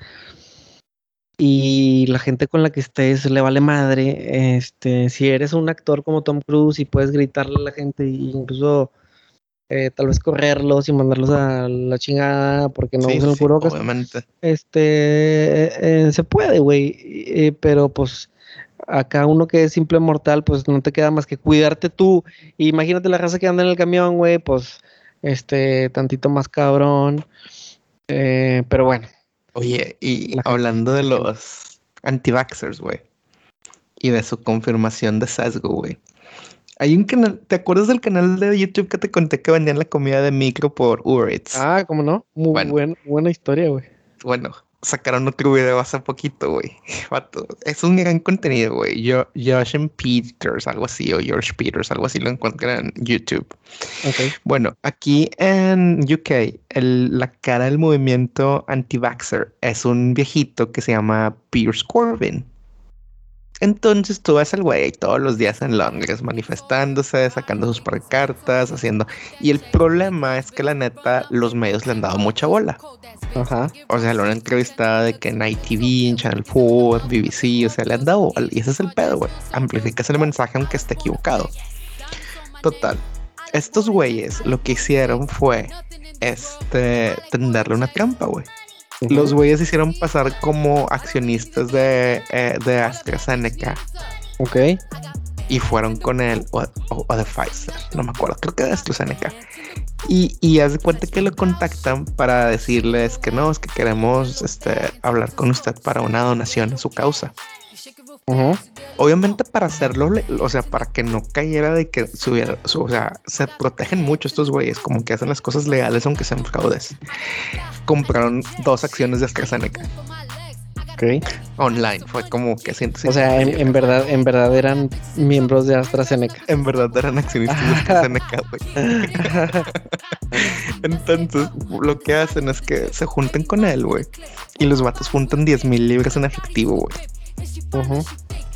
y la gente con la que estés le vale madre. Este, si eres un actor como Tom Cruise y puedes gritarle a la gente e incluso eh, tal vez correrlos y mandarlos a la chingada porque no usan el Obviamente. Este, eh, se puede, güey, eh, pero pues acá uno que es simple mortal, pues no te queda más que cuidarte tú. Imagínate la raza que anda en el camión, güey, pues este, tantito más cabrón. pero bueno, Oye, y hablando de los anti-vaxxers, güey, y de su confirmación de sesgo, güey. Hay un canal, ¿te acuerdas del canal de YouTube que te conté que vendían la comida de micro por Uber Eats? Ah, ¿cómo no? Muy buena historia, güey. Bueno, sacaron otro video hace poquito, güey. Es un gran contenido, güey. Yo, Josh Peters, algo así, o George Peters, algo así, lo encuentran en YouTube. Okay. Bueno, aquí en UK, la cara del movimiento anti-vaxxer es un viejito que se llama Pierce Corbin. Entonces tú ves al güey todos los días en Londres manifestándose, sacando sus pancartas, haciendo. Y el problema es que la neta, los medios le han dado mucha bola. Ajá. O sea, lo han entrevistado de que en ITV, Channel 4, BBC, o sea, le han dado bola. Y ese es el pedo, güey. Amplificas el mensaje aunque esté equivocado. Total. Estos güeyes lo que hicieron fue este tenderle una trampa, güey. Los güeyes hicieron pasar como accionistas de, eh, de AstraZeneca. Ok. Y fueron con él, o, de Pfizer, no me acuerdo, creo que de AstraZeneca. Y, y haz de cuenta que lo contactan para decirles que no, es que queremos este, hablar con usted para una donación a su causa. Obviamente para hacerlo, o sea, para que no cayera de que subiera, o sea, se protegen mucho estos güeyes, como que hacen las cosas legales aunque sean fraudes. Compraron dos acciones de AstraZeneca. Ok. Online, fue como que siento. O sea, en, verdad, en verdad eran miembros de AstraZeneca. En verdad eran accionistas de AstraZeneca, güey. Entonces, lo que hacen es que se junten con él, güey. Y los vatos juntan 10 mil libras en efectivo, güey.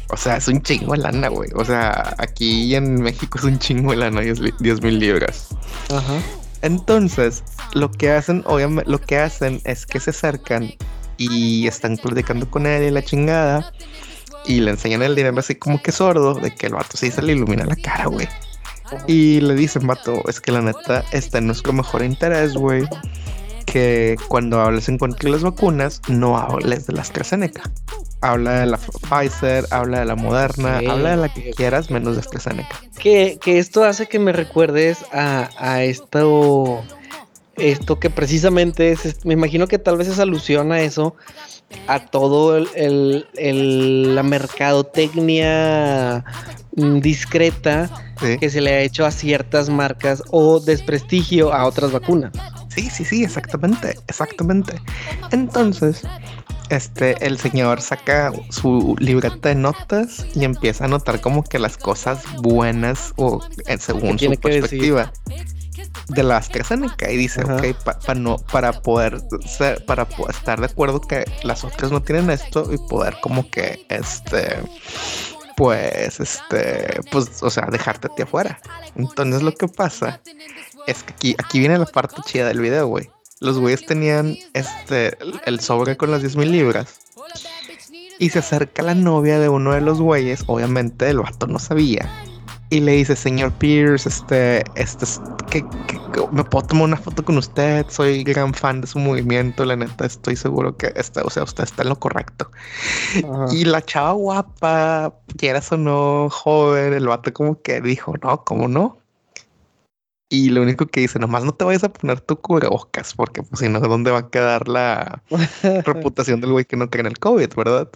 O sea, es un chingo de lana, güey. O sea, aquí en México es un chingo de lana, 10 mil libras. Ajá. Entonces, lo que hacen, obviamente, lo que hacen es que se acercan y están platicando con él y la chingada. Y le enseñan el dinero así como que sordo, de que el vato sí se le ilumina la cara, güey. Y le dicen, vato, es que la neta está en nuestro mejor interés, güey. Que cuando hables en cuanto a las vacunas, no hables de la AstraZeneca. Habla de la Pfizer, habla de la Moderna, habla de la que quieras, menos de AstraZeneca. Que, que esto hace que me recuerdes a, a esto, esto que precisamente es, me imagino que tal vez es alusión a eso, a todo el, el, la mercadotecnia mm, discreta que se le ha hecho a ciertas marcas o desprestigio a otras vacunas. Sí, sí, sí, exactamente, exactamente. Entonces, este, el señor saca su libreta de notas y empieza a notar como que las cosas buenas o eh, según su perspectiva. De la AstraZeneca y dice, ok, para no, para poder ser, para estar de acuerdo que las otras no tienen esto y poder como que este pues este pues o sea dejarte a ti afuera entonces lo que pasa es que aquí aquí viene la parte chida del video güey los güeyes tenían este el sobre con las 10 mil libras. Y se acerca la novia de uno de los güeyes obviamente el vato no sabía. Y le dice, señor Pierce, este, este, que, me puedo tomar una foto con usted, soy gran fan de su movimiento, la neta, estoy seguro que está, o sea, usted está en lo correcto. Y la chava guapa, quieras o no, joven, el vato como que dijo, no, ¿cómo no? Y lo único que dice, nomás no te vayas a poner tu cubrebocas, porque pues si no, ¿dónde va a quedar la reputación del güey que no cree en el COVID, verdad?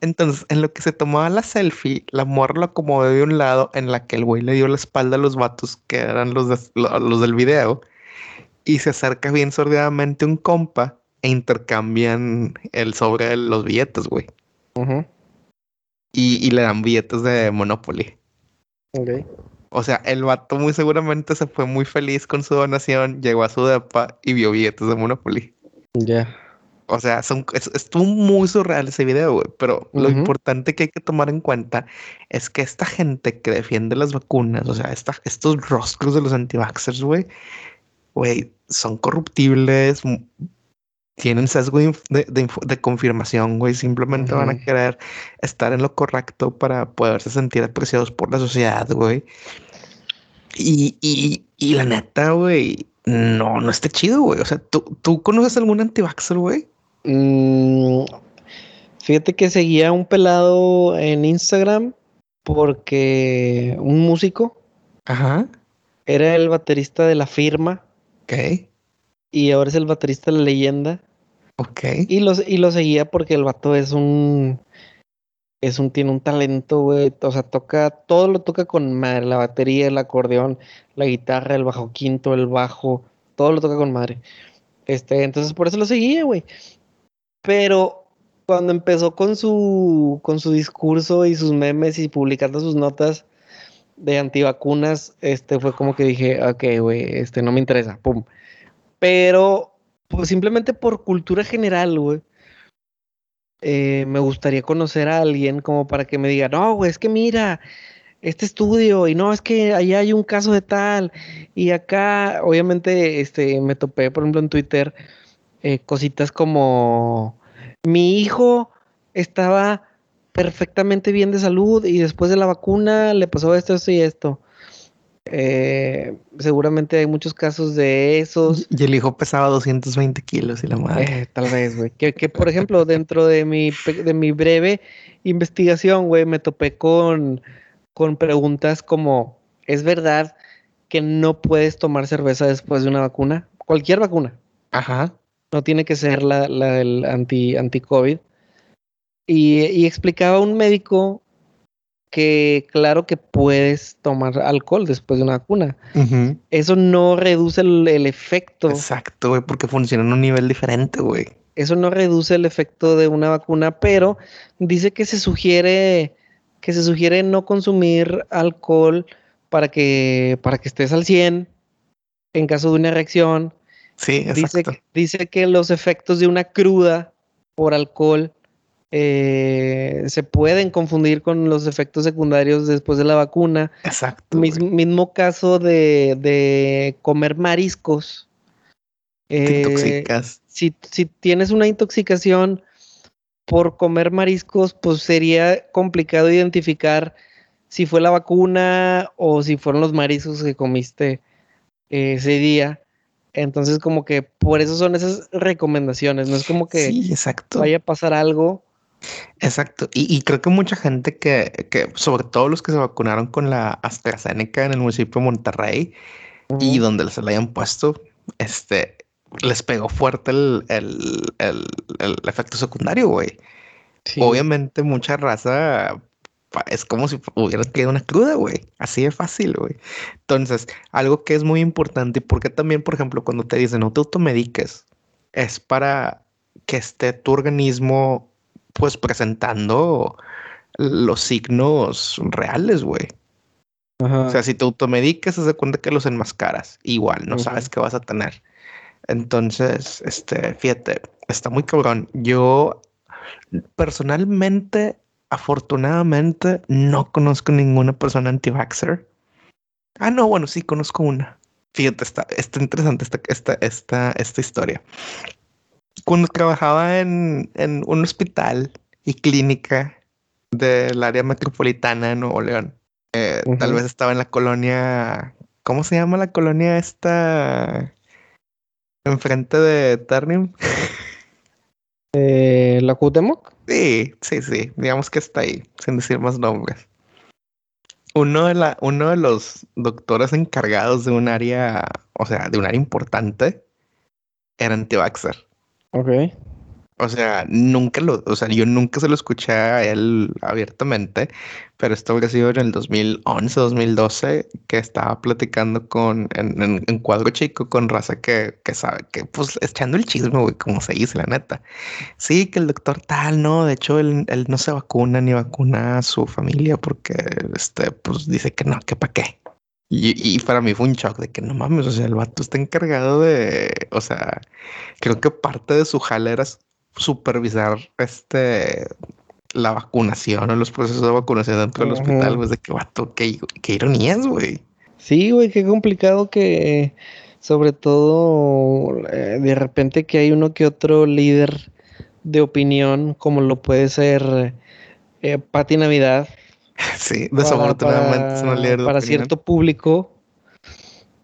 Entonces, en lo que se tomaba la selfie, la morra lo acomodó de un lado en la que el güey le dio la espalda a los vatos que eran los, los del video y se acerca bien sordidamente un compa e intercambian el sobre de los billetes, güey. y, y, le dan billetes de Monopoly. Okay. O sea, el vato muy seguramente se fue muy feliz con su donación, llegó a su depa y vio billetes de Monopoly. Ya. O sea, son, estuvo muy surreal ese video, güey. Pero lo importante que hay que tomar en cuenta es que esta gente que defiende las vacunas, o sea, estos rostros de los anti-vaxxers, güey, güey, son corruptibles, tienen sesgo de, confirmación, güey. Simplemente van a querer estar en lo correcto para poderse sentir apreciados por la sociedad, güey. Y, y, y la neta, güey, no, no está chido, güey. O sea, ¿tú, ¿tú conoces algún antivaxer, güey? Mm, fíjate que seguía un pelado en Instagram porque un músico. Ajá. Era el baterista de la firma. Ok y ahora es el baterista de la leyenda. Ok. Y lo, y lo seguía porque el vato es un. Es un, tiene un talento, güey. O sea, toca, todo lo toca con madre. La batería, el acordeón, la guitarra, el bajo quinto, el bajo. Todo lo toca con madre. Este, entonces por eso lo seguía, güey. Pero cuando empezó con su, con su discurso y sus memes y publicando sus notas de antivacunas, este fue como que dije, ok, güey, este no me interesa, pum. Pero, pues simplemente por cultura general, güey. Eh, me gustaría conocer a alguien como para que me diga, no, güey, es que mira, este estudio, y no, es que allá hay un caso de tal, y acá, obviamente, este, me topé, por ejemplo, en Twitter, eh, cositas como, mi hijo estaba perfectamente bien de salud y después de la vacuna le pasó esto, esto y esto. Eh, seguramente hay muchos casos de esos. Y el hijo pesaba 220 kilos y la madre. Eh, tal vez, güey. Que, que, por ejemplo, dentro de mi, de mi breve investigación, güey, me topé con, con preguntas como, ¿es verdad que no puedes tomar cerveza después de una vacuna? Cualquier vacuna. Ajá. No tiene que ser la, la del anti, anti-COVID. Y, y explicaba un médico que claro que puedes tomar alcohol después de una vacuna. Eso no reduce el, efecto. Exacto, güey, porque funciona en un nivel diferente, güey. Eso no reduce el efecto de una vacuna, pero dice que se sugiere que se sugiere no consumir alcohol para que para que estés al 100 en caso de una reacción. Sí, exacto. Dice, dice que los efectos de una cruda por alcohol eh, se pueden confundir con los efectos secundarios después de la vacuna. Exacto. mismo caso de, comer mariscos. Te intoxicas. Si, si tienes una intoxicación por comer mariscos, pues sería complicado identificar si fue la vacuna o si fueron los mariscos que comiste ese día. Entonces, como que por eso son esas recomendaciones, no es como que exacto. vaya a pasar algo. Exacto. Y, creo que mucha gente que, que, sobre todo los que se vacunaron con la AstraZeneca en el municipio de Monterrey y donde se la hayan puesto, este, les pegó fuerte el, efecto secundario, güey. Obviamente mucha raza es como si hubiera quedado una cruda, güey. Así de fácil, güey. Entonces, algo que es muy importante, y porque también, por ejemplo, cuando te dicen no te automediques, es para que esté tu organismo, pues, presentando los signos reales, güey. O sea, si te automediques, se da cuenta que los enmascaras. Igual, no sabes qué vas a tener. Entonces, este, fíjate, está muy cabrón. Yo personalmente Afortunadamente, no conozco ninguna persona anti-vaxxer. Ah, no, bueno, sí, conozco una. Fíjate, está, está interesante esta, esta, esta, esta historia. Cuando trabajaba en, en un hospital y clínica del área metropolitana de Nuevo León, eh, tal vez estaba en la colonia, ¿cómo se llama la colonia esta? Enfrente de Ternium. Eh, ¿La Cuauhtémoc? Sí, sí, sí. Digamos que está ahí, sin decir más nombres. Uno de, la, uno de los doctores encargados de un área, o sea, de un área importante, era anti-vaxxer. Ok. O sea, nunca lo, o sea, yo nunca se lo escuché a él abiertamente, pero esto habría sido en el 2011, 2012, que estaba platicando con, en, en, cuadro chico, con raza que, que, sabe, que pues echando el chisme, güey, como se dice, la neta. Sí, que el doctor tal, no, de hecho, él, él no se vacuna ni vacuna a su familia porque, este, pues dice que no, que para qué. Y, y, para mí fue un shock de que no mames, o sea, el vato está encargado de, o sea, creo que parte de su jale era supervisar este la vacunación o los procesos de vacunación dentro del hospital, pues de que vato, qué, qué ironías, güey. Sí, güey, qué complicado que sobre todo eh, de repente que hay uno que otro líder de opinión, como lo puede ser eh, Pati Navidad. Sí, desafortunadamente es de Para cierto público.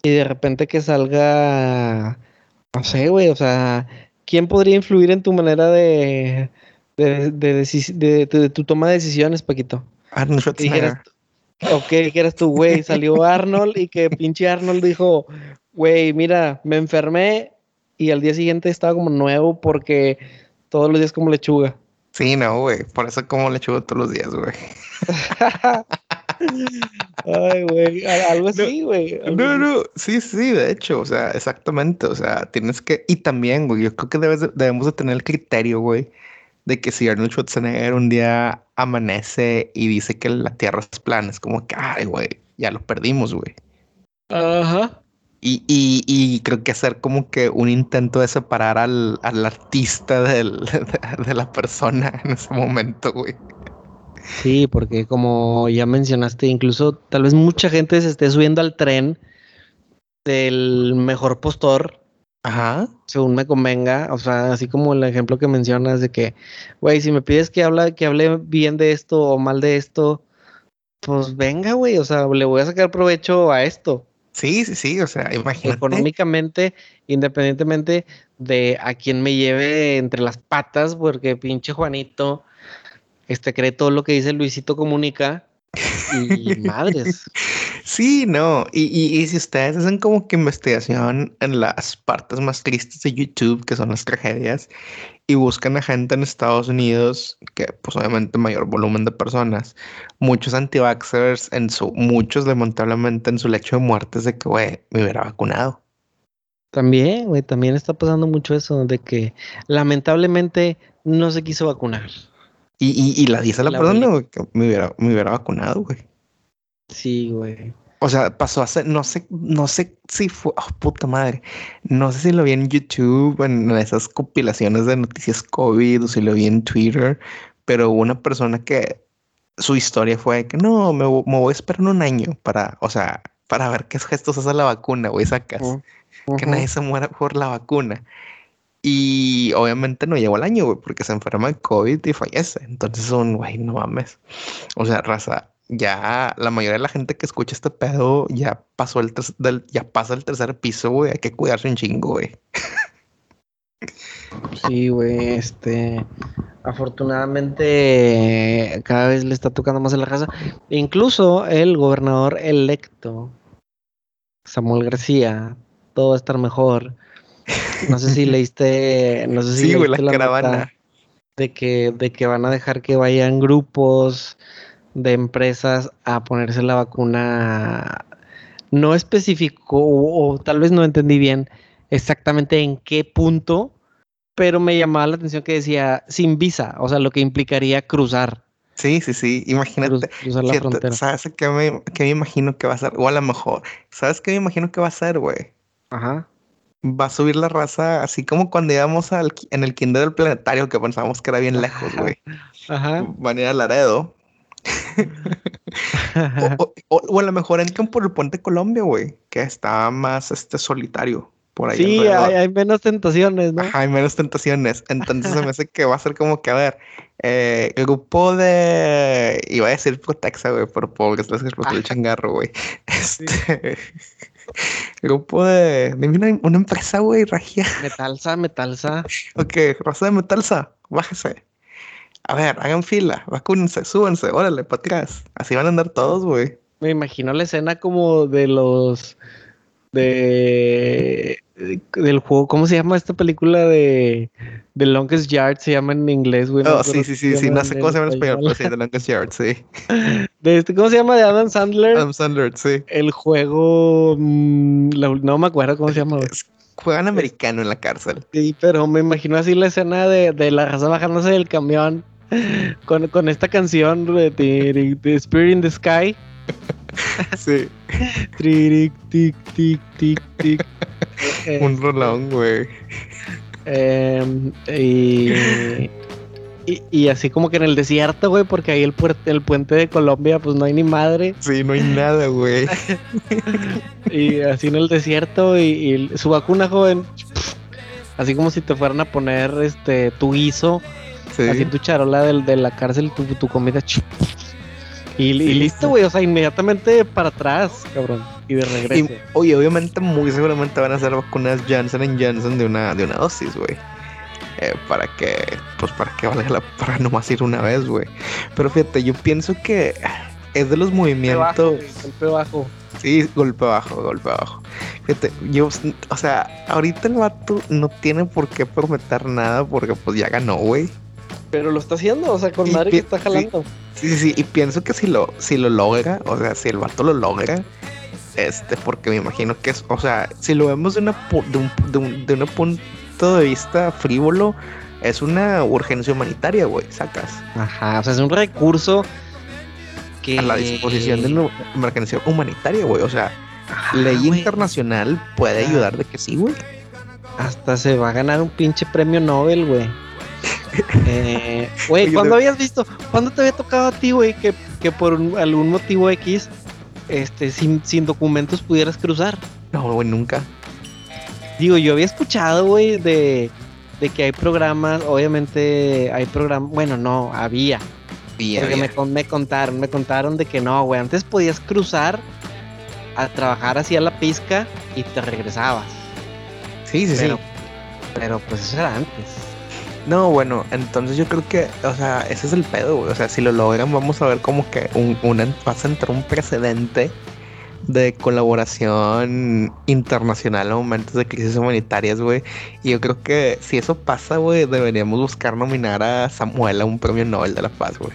Y de repente que salga, no sé, güey, o sea, ¿quién podría influir en tu manera de, de, de, tu toma de decisiones, Paquito? Arnold Schwarzenegger. Ok, que eres tú, güey. Salió Arnold y que pinche Arnold dijo, güey, mira, me enfermé y al día siguiente estaba como nuevo porque todos los días como lechuga. Sí, no, güey. Por eso como lechuga todos los días, güey. Ay, güey, algo así, güey. No, no, sí, sí, de hecho, o sea, exactamente, o sea, tienes que, y también, güey, yo creo que debemos de tener el criterio, güey, de que si Arnold Schwarzenegger un día amanece y dice que la Tierra es plana, es como que, ay, güey, ya lo perdimos, güey. Ajá. Y, y, y, creo que hacer como que un intento de separar al, al artista del, de, de la persona en ese momento, güey. Sí, porque como ya mencionaste, incluso tal vez mucha gente se esté subiendo al tren del mejor postor. Ajá. Según me convenga. O sea, así como el ejemplo que mencionas de que, güey, si me pides que, habla, que hable bien de esto o mal de esto, pues venga, güey. O sea, le voy a sacar provecho a esto. Sí, sí, sí. O sea, imagínate. Económicamente, independientemente de a quién me lleve entre las patas, porque pinche Juanito este cree todo lo que dice Luisito Comunica y madres. Sí, no, y, y, si ustedes hacen como que investigación en las partes más tristes de YouTube, que son las tragedias, y buscan a gente en Estados Unidos, que pues obviamente mayor volumen de personas, muchos anti-vaxxers, en su, muchos lamentablemente en su lecho de muerte es de que, güey, me hubiera vacunado. También, güey, también está pasando mucho eso, de que lamentablemente no se quiso vacunar. Y, y, y la dice la, persona, güey, que me hubiera, me hubiera vacunado, güey. Sí, güey. O sea, pasó a ser, no sé, no sé si fue, oh, puta madre, no sé si lo vi en YouTube, en esas compilaciones de noticias COVID o si lo vi en Twitter, pero una persona que su historia fue que no, me, voy a esperar un año para, o sea, para ver qué gestos hace la vacuna, güey, sacas. Que nadie se muera por la vacuna. Y obviamente no llegó al año, güey, porque se enferma de COVID y fallece. Entonces, un güey, no mames. O sea, raza, ya la mayoría de la gente que escucha este pedo ya pasó el del, ya pasa el tercer piso, güey. Hay que cuidarse un chingo, güey. Sí, güey, este. Afortunadamente, cada vez le está tocando más en la casa. Incluso el gobernador electo, Samuel García, todo va a estar mejor. No sé si leíste, no sé si sí, la, caravana de que, de que van a dejar que vayan grupos de empresas a ponerse la vacuna. No especificó, o, tal vez no entendí bien exactamente en qué punto, pero me llamaba la atención que decía sin visa, o sea, lo que implicaría cruzar. Sí, sí, sí, imagínate. cruzar la frontera. ¿Sabes qué me, qué me imagino que va a ser? O a lo mejor, ¿sabes qué me imagino que va a ser, güey? Ajá va a subir la raza, así como cuando íbamos al, en el kinder del planetario, que pensábamos que era bien lejos, güey. Ajá. Van a ir a Laredo. o, a lo mejor entran por el puente Colombia, güey, que está más este solitario. Por ahí sí, hay, menos tentaciones, ¿no? hay menos tentaciones. Entonces se me hace que va a ser como que, a ver, eh, el grupo de. Iba a decir Protexa, güey, por pobre, es el ah. changarro, güey. Este. Grupo de. Dime una, empresa, güey, Ragia. Metalsa, Metalsa. ok, Rosa de Metalsa, bájese. A ver, hagan fila, vacúnense, súbanse, órale, para atrás. Así van a andar todos, güey. Me imagino la escena como de los. de del juego, ¿cómo se llama esta película de The Longest Yard? Se llama en inglés, güey. oh, sí, sí, sí, sí, no sé cómo se llama en español, pero sí, The Longest Yard, sí. De este, ¿Cómo se llama? De Adam Sandler. Adam Sandler, sí. El juego, mm, no me acuerdo cómo se llama. Juegan americano en la cárcel. Sí, pero me imagino así la escena de, de la raza bajándose del camión con, con esta canción de, de Spirit in the Sky. Sí. tic, tic, tic, tic, tic. Un rolón, güey. Em, y, y, así como que en el desierto, güey, porque ahí el, el puente de Colombia, pues no hay ni madre. Sí, no hay nada, güey. y así en el desierto y, su vacuna, joven. Así como si te fueran a poner este tu guiso, así tu charola de, de la cárcel, tu, tu comida. Y, listo, güey, o sea, inmediatamente para atrás, cabrón, y de regreso. oye, obviamente, muy seguramente van a hacer vacunas Johnson Johnson de una, de una dosis, güey. Eh, para que, pues para que valga la para nomás ir una vez, güey. Pero fíjate, yo pienso que es de los movimientos. Golpe bajo, Sí, golpe bajo, golpe bajo. Fíjate, yo, o sea, ahorita el vato no tiene por qué prometer nada porque pues ya ganó, güey. Pero lo está haciendo, o sea, con madre que está jalando. Sí, sí, sí, y pienso que si lo, si lo logra, o sea, si el vato lo logra, este, porque me imagino que es, o sea, si lo vemos de, una, de, un, de, un, de un punto de vista frívolo, es una urgencia humanitaria, güey, sacas. Ajá, o sea, es un recurso que... A la disposición de una emergencia humanitaria, güey, o sea, ley internacional puede ayudar de que sí, güey. Hasta se va a ganar un pinche premio Nobel, güey. Eh, güey, ¿cuándo habías visto? ¿Cuándo te había tocado a ti, güey, que, que por algún motivo X, este, sin, sin documentos pudieras cruzar? No, güey, nunca. Digo, yo había escuchado, güey, de, de que hay programas, obviamente hay programas, bueno, no, había. porque Me, me contaron, me contaron de que no, güey, antes podías cruzar a trabajar hacia la pizca y te regresabas. Sí, sí, sí. Pero pues eso era antes. No, bueno, entonces yo creo que, o sea, ese es el pedo, güey. O sea, si lo logran, vamos a ver como que un, una, va a entrar un precedente de colaboración internacional a momentos de crisis humanitarias, güey. Y yo creo que si eso pasa, güey, deberíamos buscar nominar a Samuel a un premio Nobel de la Paz, güey.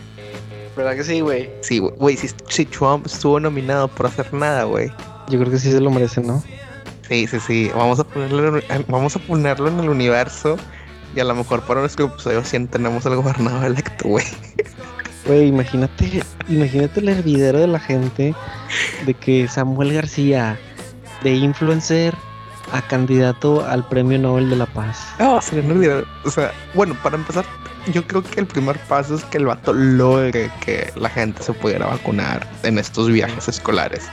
¿Verdad que sí, güey? Sí, güey. Si, si Trump estuvo nominado por hacer nada, güey. Yo creo que sí se lo merece, ¿no? Sí, sí, sí. Vamos a ponerlo, vamos a ponerlo en el universo y a lo mejor para nuestro episodio 100 tenemos al gobernador electo, güey. Güey, imagínate, imagínate el hervidero de la gente de que Samuel García, de influencer a candidato al premio Nobel de la Paz. Ah, sería un hervidero. O sea, bueno, para empezar, yo creo que el primer paso es que el vato logre que la gente se pudiera vacunar en estos viajes escolares.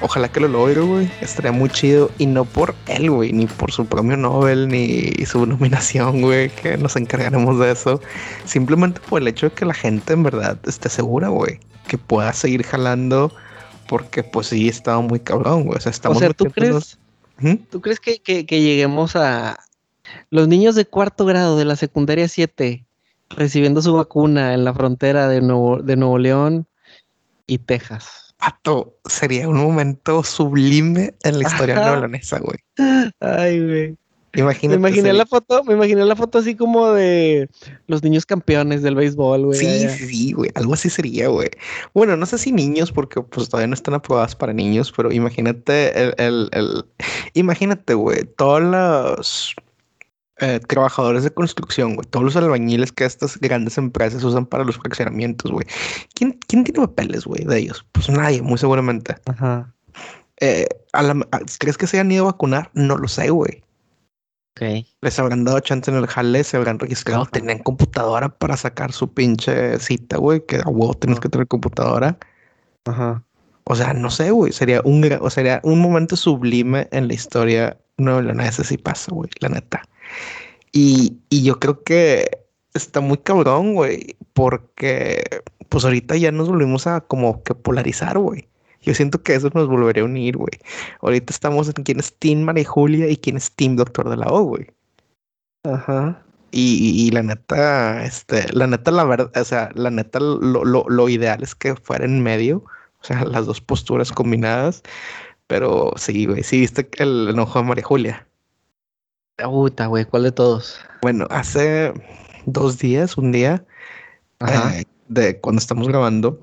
Ojalá que lo logre, güey. Estaría muy chido. Y no por él, güey, ni por su premio Nobel, ni su nominación, güey, que nos encargaremos de eso. Simplemente por el hecho de que la gente en verdad esté segura, güey. Que pueda seguir jalando. Porque pues sí, estaba muy cabrón, güey. O sea, estamos... O sea, ¿tú crees, ¿tú crees que, que, que lleguemos a, los niños de cuarto grado de la secundaria 7 recibiendo su vacuna en la frontera de Nuevo, de Nuevo León y Texas. Pato, sería un momento sublime en la historia neolonesa, güey. Ay, güey. Imagínate. Me imaginé la foto, me imaginé la foto así como de los niños campeones del béisbol, güey. Sí, sí, güey. Algo así sería, güey. Bueno, no sé si niños, porque pues todavía no están aprobadas para niños, pero imagínate el, el, el imagínate, güey, todos los eh, trabajadores de construcción, güey. Todos los albañiles que estas grandes empresas usan para los fraccionamientos, güey. ¿Quién, ¿Quién, tiene papeles, güey, de ellos? Pues nadie, muy seguramente. Ajá. Eh, ¿Crees que se han ido a vacunar? No lo sé, güey. Okay. Les habrán dado chance en el jale, se habrán registrado, tenían computadora para sacar su pinche cita, güey, que a huevo tienes que tener computadora. Ajá. O sea, no sé, güey, sería un, o sería un momento sublime en la historia no lo si pasa, güey, la neta. Y, yo creo que está muy cabrón, güey, porque pues ahorita ya nos volvimos a como que polarizar, güey. Yo siento que eso nos volvería a unir, güey. Ahorita estamos en quién es Team María Julia y quién es Team Doctor de la O, güey. Ajá. Y, la neta, este, la neta, la verdad, o sea, la neta, lo, lo, ideal es que fuera en medio, o sea, las dos posturas combinadas. Pero sí, güey, sí viste el enojo de María Julia. Puta, güey, ¿cuál de todos? Bueno, hace dos días, un día, eh, de cuando estamos grabando,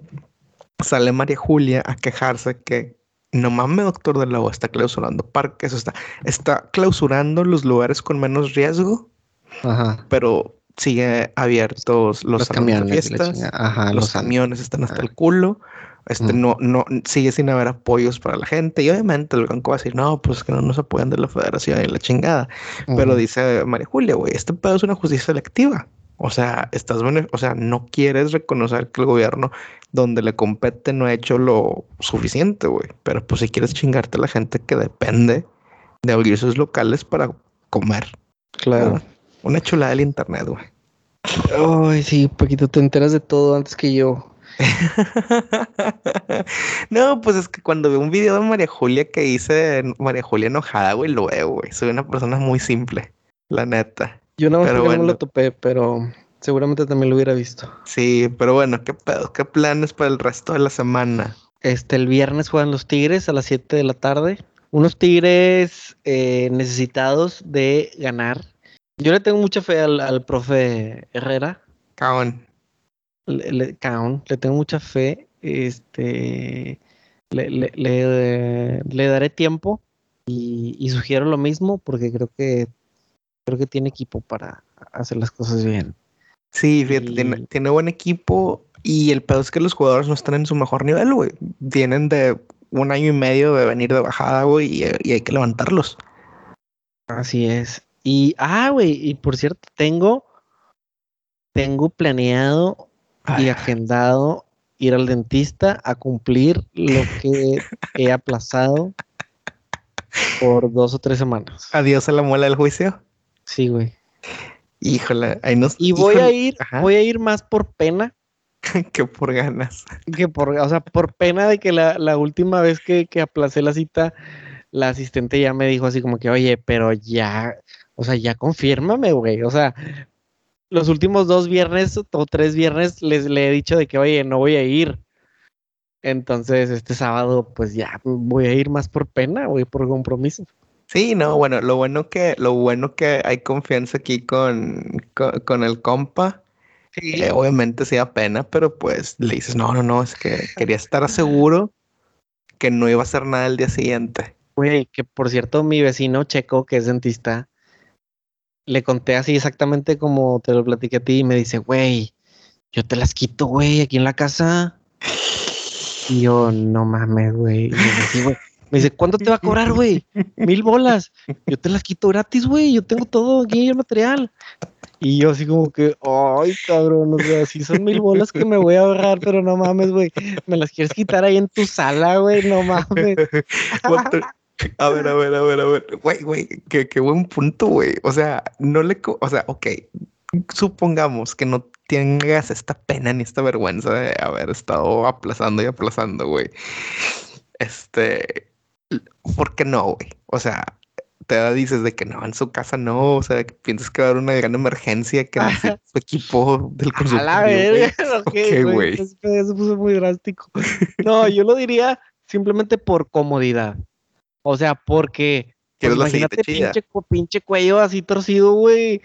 sale María Julia a quejarse que no mames, doctor de la está clausurando parques, está, está clausurando los lugares con menos riesgo, Ajá. pero sigue abiertos los, los camiones, fiestas, los, camiones están hasta el culo. Este, no, no, sigue sin haber apoyos para la gente. Y obviamente el banco va a decir, no, pues que no nos apoyan de la federación y la chingada. Pero dice María Julia, güey, este pedo es una justicia selectiva. O sea, estás o sea, no quieres reconocer que el gobierno donde le compete no ha hecho lo suficiente, güey. Pero pues si quieres chingarte a la gente que depende de abrir sus locales para comer. Claro. Una chulada del internet, güey. Ay, sí, poquito te enteras de todo antes que yo. no, pues es que cuando veo un video de María Julia que hice María Julia enojada, güey, lo veo, güey. Soy una persona muy simple, la neta. Yo no, no lo topé, pero seguramente también lo hubiera visto. Sí, pero bueno, ¿qué pedo? ¿Qué planes para el resto de la semana? Este, el viernes juegan los Tigres a las 7 de la tarde. Unos Tigres eh, necesitados de ganar. Yo le tengo mucha fe al, al profe Herrera. Caón le, le, le tengo mucha fe. Este, le, le, daré tiempo y, sugiero lo mismo porque creo que creo que tiene equipo para hacer las cosas bien. Sí, tiene, buen equipo y el pedo es que los jugadores no están en su mejor nivel, güey. Vienen de un año y medio de venir de bajada, güey, y, y hay que levantarlos. Así es. Y, ah, güey, y por cierto, tengo, tengo planeado y agendado ir al dentista a cumplir lo que he aplazado por dos o tres semanas. Adiós a la muela del juicio. Sí, güey. Híjole, ahí nos. Y voy a ir, voy a ir más por pena. que por ganas. Que por, o sea, por pena de que la, la última vez que, que aplacé la cita, la asistente ya me dijo así como que, oye, pero ya, o sea, ya confírmame, güey. O sea, los últimos dos viernes o tres viernes les le he dicho de que, oye, no voy a ir. Entonces, este sábado, pues ya voy a ir más por pena, voy por compromiso. Sí, no, bueno, lo bueno que, lo bueno que hay confianza aquí con, con, el compa. Sí. obviamente sea pena, pero pues le dices, no, no, no, es que quería estar seguro que no iba a hacer nada el día siguiente. Güey, que por cierto, mi vecino Checo, que es dentista, le conté así exactamente como te lo platiqué a ti y me dice, güey, yo te las quito, güey, aquí en la casa. Y yo, no mames, güey. Me dice, ¿cuánto te va a cobrar, güey? Mil bolas. Yo te las quito gratis, güey. Yo tengo todo aquí el material. Y yo así como que, ay, cabrón, o sea, si son mil bolas que me voy a ahorrar, pero no mames, güey. Me las quieres quitar ahí en tu sala, güey, no mames. A ver, a ver, a ver, a ver. Güey, güey, qué, qué buen punto, güey. O sea, no le... O sea, ok, supongamos que no tengas esta pena ni esta vergüenza de haber estado aplazando y aplazando, güey. Este, ¿por qué no, güey? O sea, te dices de que no, en su casa no, o sea, que piensas que va a haber una gran emergencia que su equipo del consultorio. A la verga, ok, güey. Eso puso muy drástico. No, yo lo diría simplemente por comodidad. O sea, porque pues, imagínate pinche, pinche cuello así torcido, güey.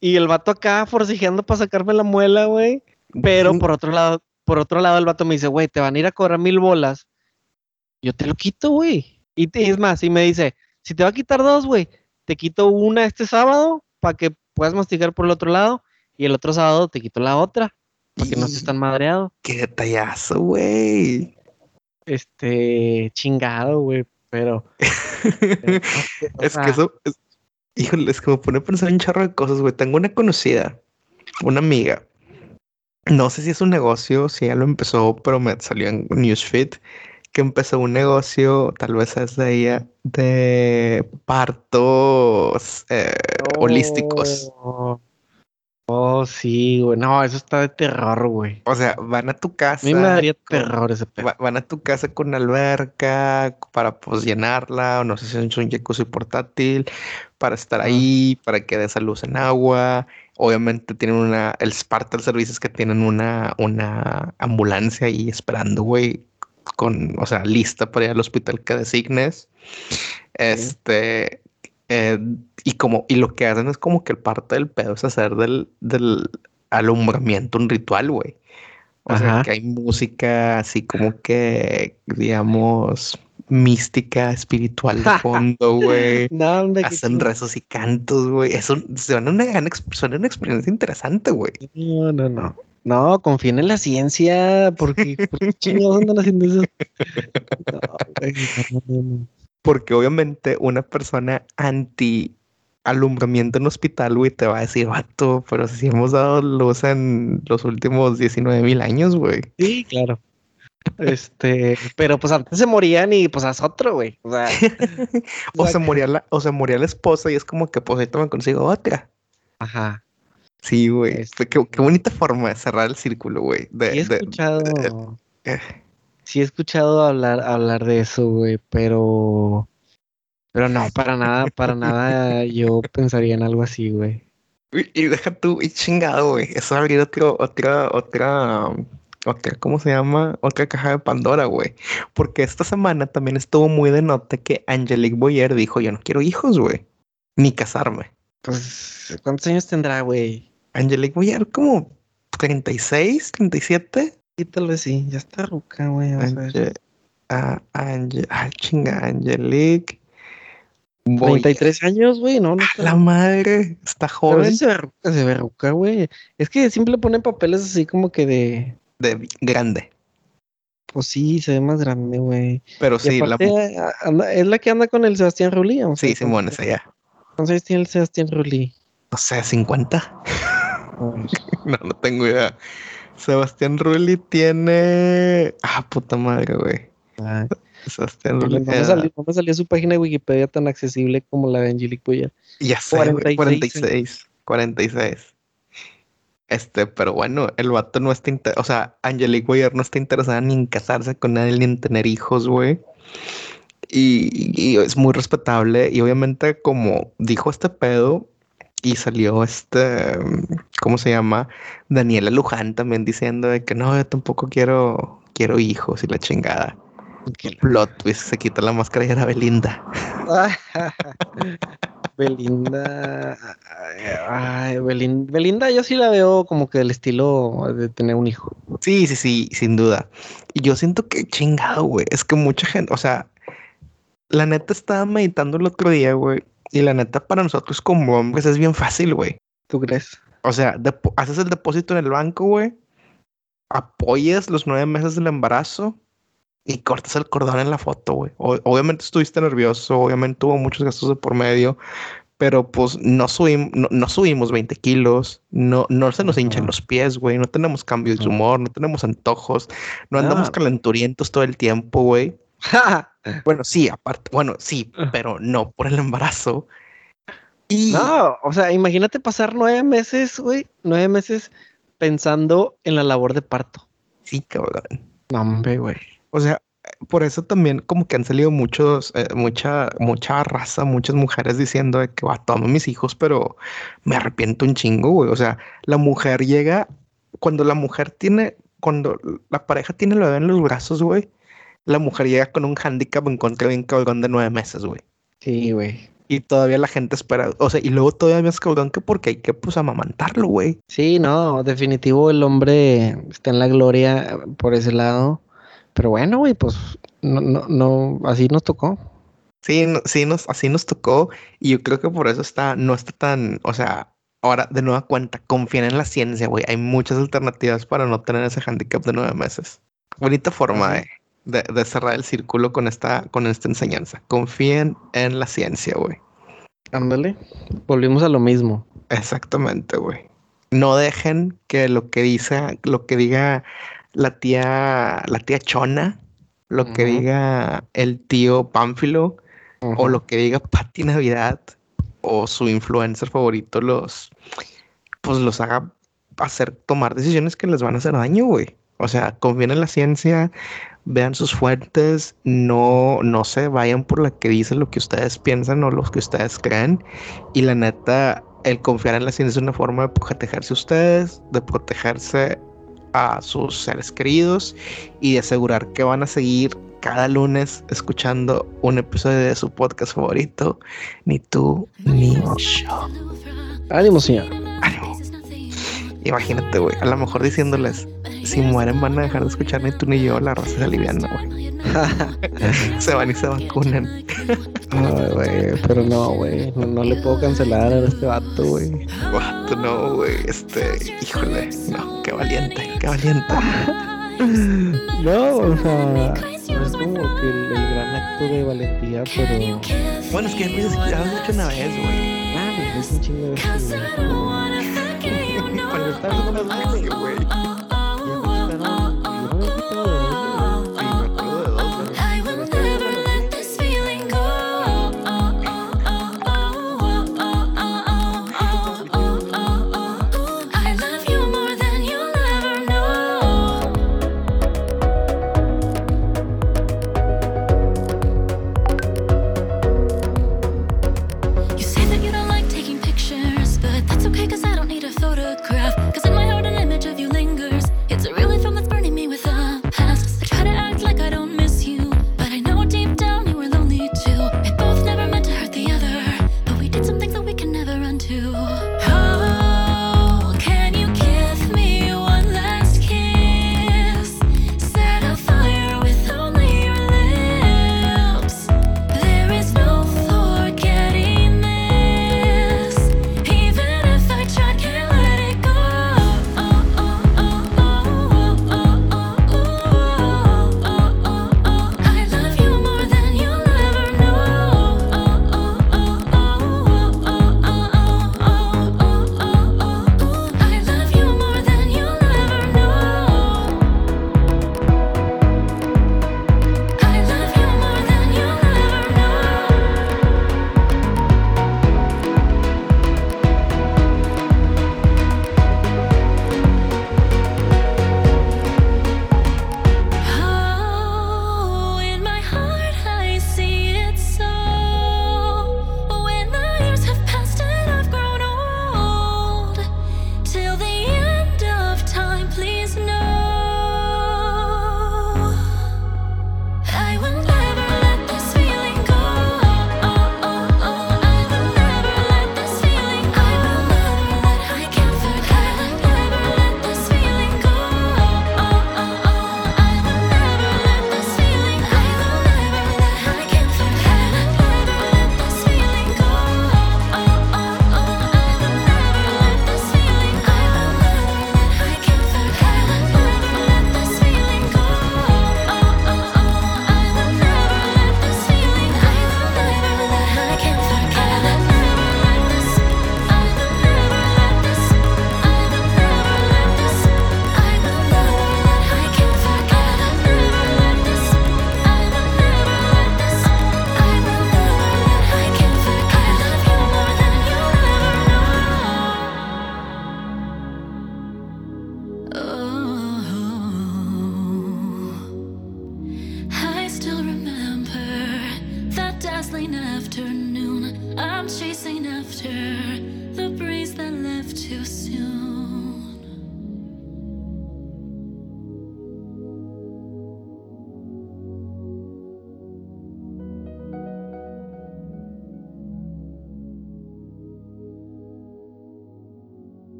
Y el vato acá forcejeando para sacarme la muela, güey. Pero por otro lado, por otro lado, el vato me dice, güey, te van a ir a cobrar mil bolas. Yo te lo quito, güey. Y es más, y me dice, si te va a quitar dos, güey, te quito una este sábado para que puedas masticar por el otro lado. Y el otro sábado te quito la otra. Para que no estés tan madreado. Qué detallazo, güey. Este, chingado, güey. Pero. es que eso, Híjole, es que me pone a pensar un charro de cosas, güey. Tengo una conocida, una amiga. No sé si es un negocio, si ya lo empezó, pero me salió en Newsfeed que empezó un negocio, tal vez es de ella, de partos eh, holísticos. Oh, sí, güey. No, eso está de terror, güey. O sea, van a tu casa. A mí me daría terror ese pedo. van a tu casa con alberca para pues llenarla, o no sé si es un jacuzzi portátil, para estar ahí, para que dé esa luz en agua. Obviamente tienen una, el parte del servicio es que tienen una, una ambulancia ahí esperando, güey, con, o sea, lista para ir al hospital que designes. Este, eh, y como, y lo que hacen es como que el parte del pedo es hacer del, del alumbramiento un ritual, güey. O sea, que hay música así como que, digamos, mística, espiritual de fondo, güey. no, Hacen rezos y cantos, güey. Eso suena una gran una experiencia interesante, güey. No, no, no. No, confíen en la ciencia, porque, porque chingados andan haciendo eso. No, porque obviamente una persona anti alumbramiento en hospital, güey, te va a decir, vato, pero si hemos dado luz en los últimos 19 mil años, güey. Sí, claro. Este, pero pues antes se morían y pues haz otro, güey. O, sea, o, se moría la, o se moría la esposa y es como que pues ahorita me consigo otra. Ajá. Sí, güey. Este, qué, bonita forma de cerrar el círculo, güey. he escuchado. Eh, sí he escuchado hablar, hablar de eso, güey, pero. Pero no, para nada, para nada yo pensaría en algo así, güey. Y, deja tú, y chingado, güey. Eso abrir otro, otra, otra, otra, ¿cómo se llama? Otra caja de Pandora, güey. Porque esta semana también estuvo muy de nota que Angelique Boyer dijo, yo no quiero hijos, güey. Ni casarme. Pues, ¿cuántos años tendrá, güey? Angelique Boyer, como 36, 37. Sí, tal vez sí, ya está ruca, güey. Ah, ah, chinga, Angelique. 33 años, güey, no, no La madre, está joven. se ve ruca, se ve ruca, güey. Es que siempre le ponen papeles así como que de. De grande. Pues sí, se ve más grande, güey. Pero sí, la... es la que anda con el Sebastián Rulli. Sí, Simón, esa ya. ¿Cuántos años tiene el Sebastián Rulli? No sé, 50. no, no tengo idea. Sebastián Rulli tiene. Ah, puta madre, güey. Sebastián Rulli. No, me salió, su página de Wikipedia tan accesible como la de Angelique Boyer. Ya sé, 46. 46. 46. Este, pero bueno, el vato no está. O sea, Angelique Boyer no está interesada ni en casarse con nadie ni en tener hijos, güey. Y, y, es muy respetable. Y obviamente, como dijo este pedo, y salió este, ¿cómo se llama? Daniela Luján también diciendo de que no, yo tampoco quiero, quiero hijos y la chingada. Que plot twist, se quita la máscara y era Belinda. Belinda, ay, Belinda, Belinda, yo sí la veo como que el estilo de tener un hijo. Sí, sí, sí, sin duda. Y yo siento que chingado, güey. Es que mucha gente, o sea, la neta estaba meditando el otro día, güey, y la neta, para nosotros como hombres es bien fácil, güey. ¿Tú crees? O sea, haces el depósito en el banco, güey. Apoyas los nueve meses del embarazo y cortas el cordón en la foto, güey. obviamente estuviste nervioso, obviamente tuvo muchos gastos de por medio, pero pues no, subimos, no, subimos 20 kilos, no, no se nos hinchan los pies, güey, no tenemos cambios de humor, no tenemos antojos, no andamos calenturientos todo el tiempo, güey. bueno, sí, aparte, bueno, sí, ah. pero no por el embarazo. Y... No, o sea, imagínate pasar nueve meses, güey, nueve meses pensando en la labor de parto. Sí, cabrón. No, hombre, güey. O sea, por eso también como que han salido muchos, eh, mucha, mucha raza, muchas mujeres diciendo de que va, a mis hijos, pero me arrepiento un chingo, güey. O sea, la mujer llega, cuando la mujer tiene, cuando la pareja tiene el bebé en los brazos, güey, la mujer llega con un handicap en contra bien cabrón de nueve meses, güey. Sí, güey. Y todavía la gente espera, o sea, y luego todavía más cabrón que porque hay que pues amamantarlo, güey. Sí, no, definitivo el hombre está en la gloria por ese lado. Pero bueno, güey, pues no, no, no, así nos tocó. Sí, sí, nos, así nos tocó. Y yo creo que por eso está, no está tan, o sea, ahora de nueva cuenta, confíen en la ciencia, güey. Hay muchas alternativas para no tener ese handicap de nueve meses. Bonita forma, de de, cerrar el círculo con esta, con esta enseñanza. Confíen en la ciencia, güey. Ándale, volvimos a lo mismo. Exactamente, güey. No dejen que lo que dice, lo que diga la tía, la tía Chona, lo que diga el tío Pánfilo, o lo que diga Patti Navidad, o su influencer favorito, los, pues los haga hacer, tomar decisiones que les van a hacer daño, güey. O sea, confíen en la ciencia, vean sus fuentes, no, no se vayan por la que dice lo que ustedes piensan o lo que ustedes creen. Y la neta, el confiar en la ciencia es una forma de protegerse ustedes, de protegerse a sus seres queridos y de asegurar que van a seguir cada lunes escuchando un episodio de su podcast favorito, ni tú ni yo. Ánimo, señor. Imagínate, güey, a lo mejor diciéndoles, si mueren van a dejar de escuchar ni tú ni yo, la raza se aliviana, güey. se van y se vacunan. Ay, güey, pero no, güey, no, le puedo cancelar a este vato, güey. Vato, no, güey, este, híjole, no, qué valiente, qué valiente. no, o sea, es como que el, gran acto de valentía, pero... Bueno, es que ya lo has hecho una vez, güey. Ah, es un chingo de veces, Cuando estás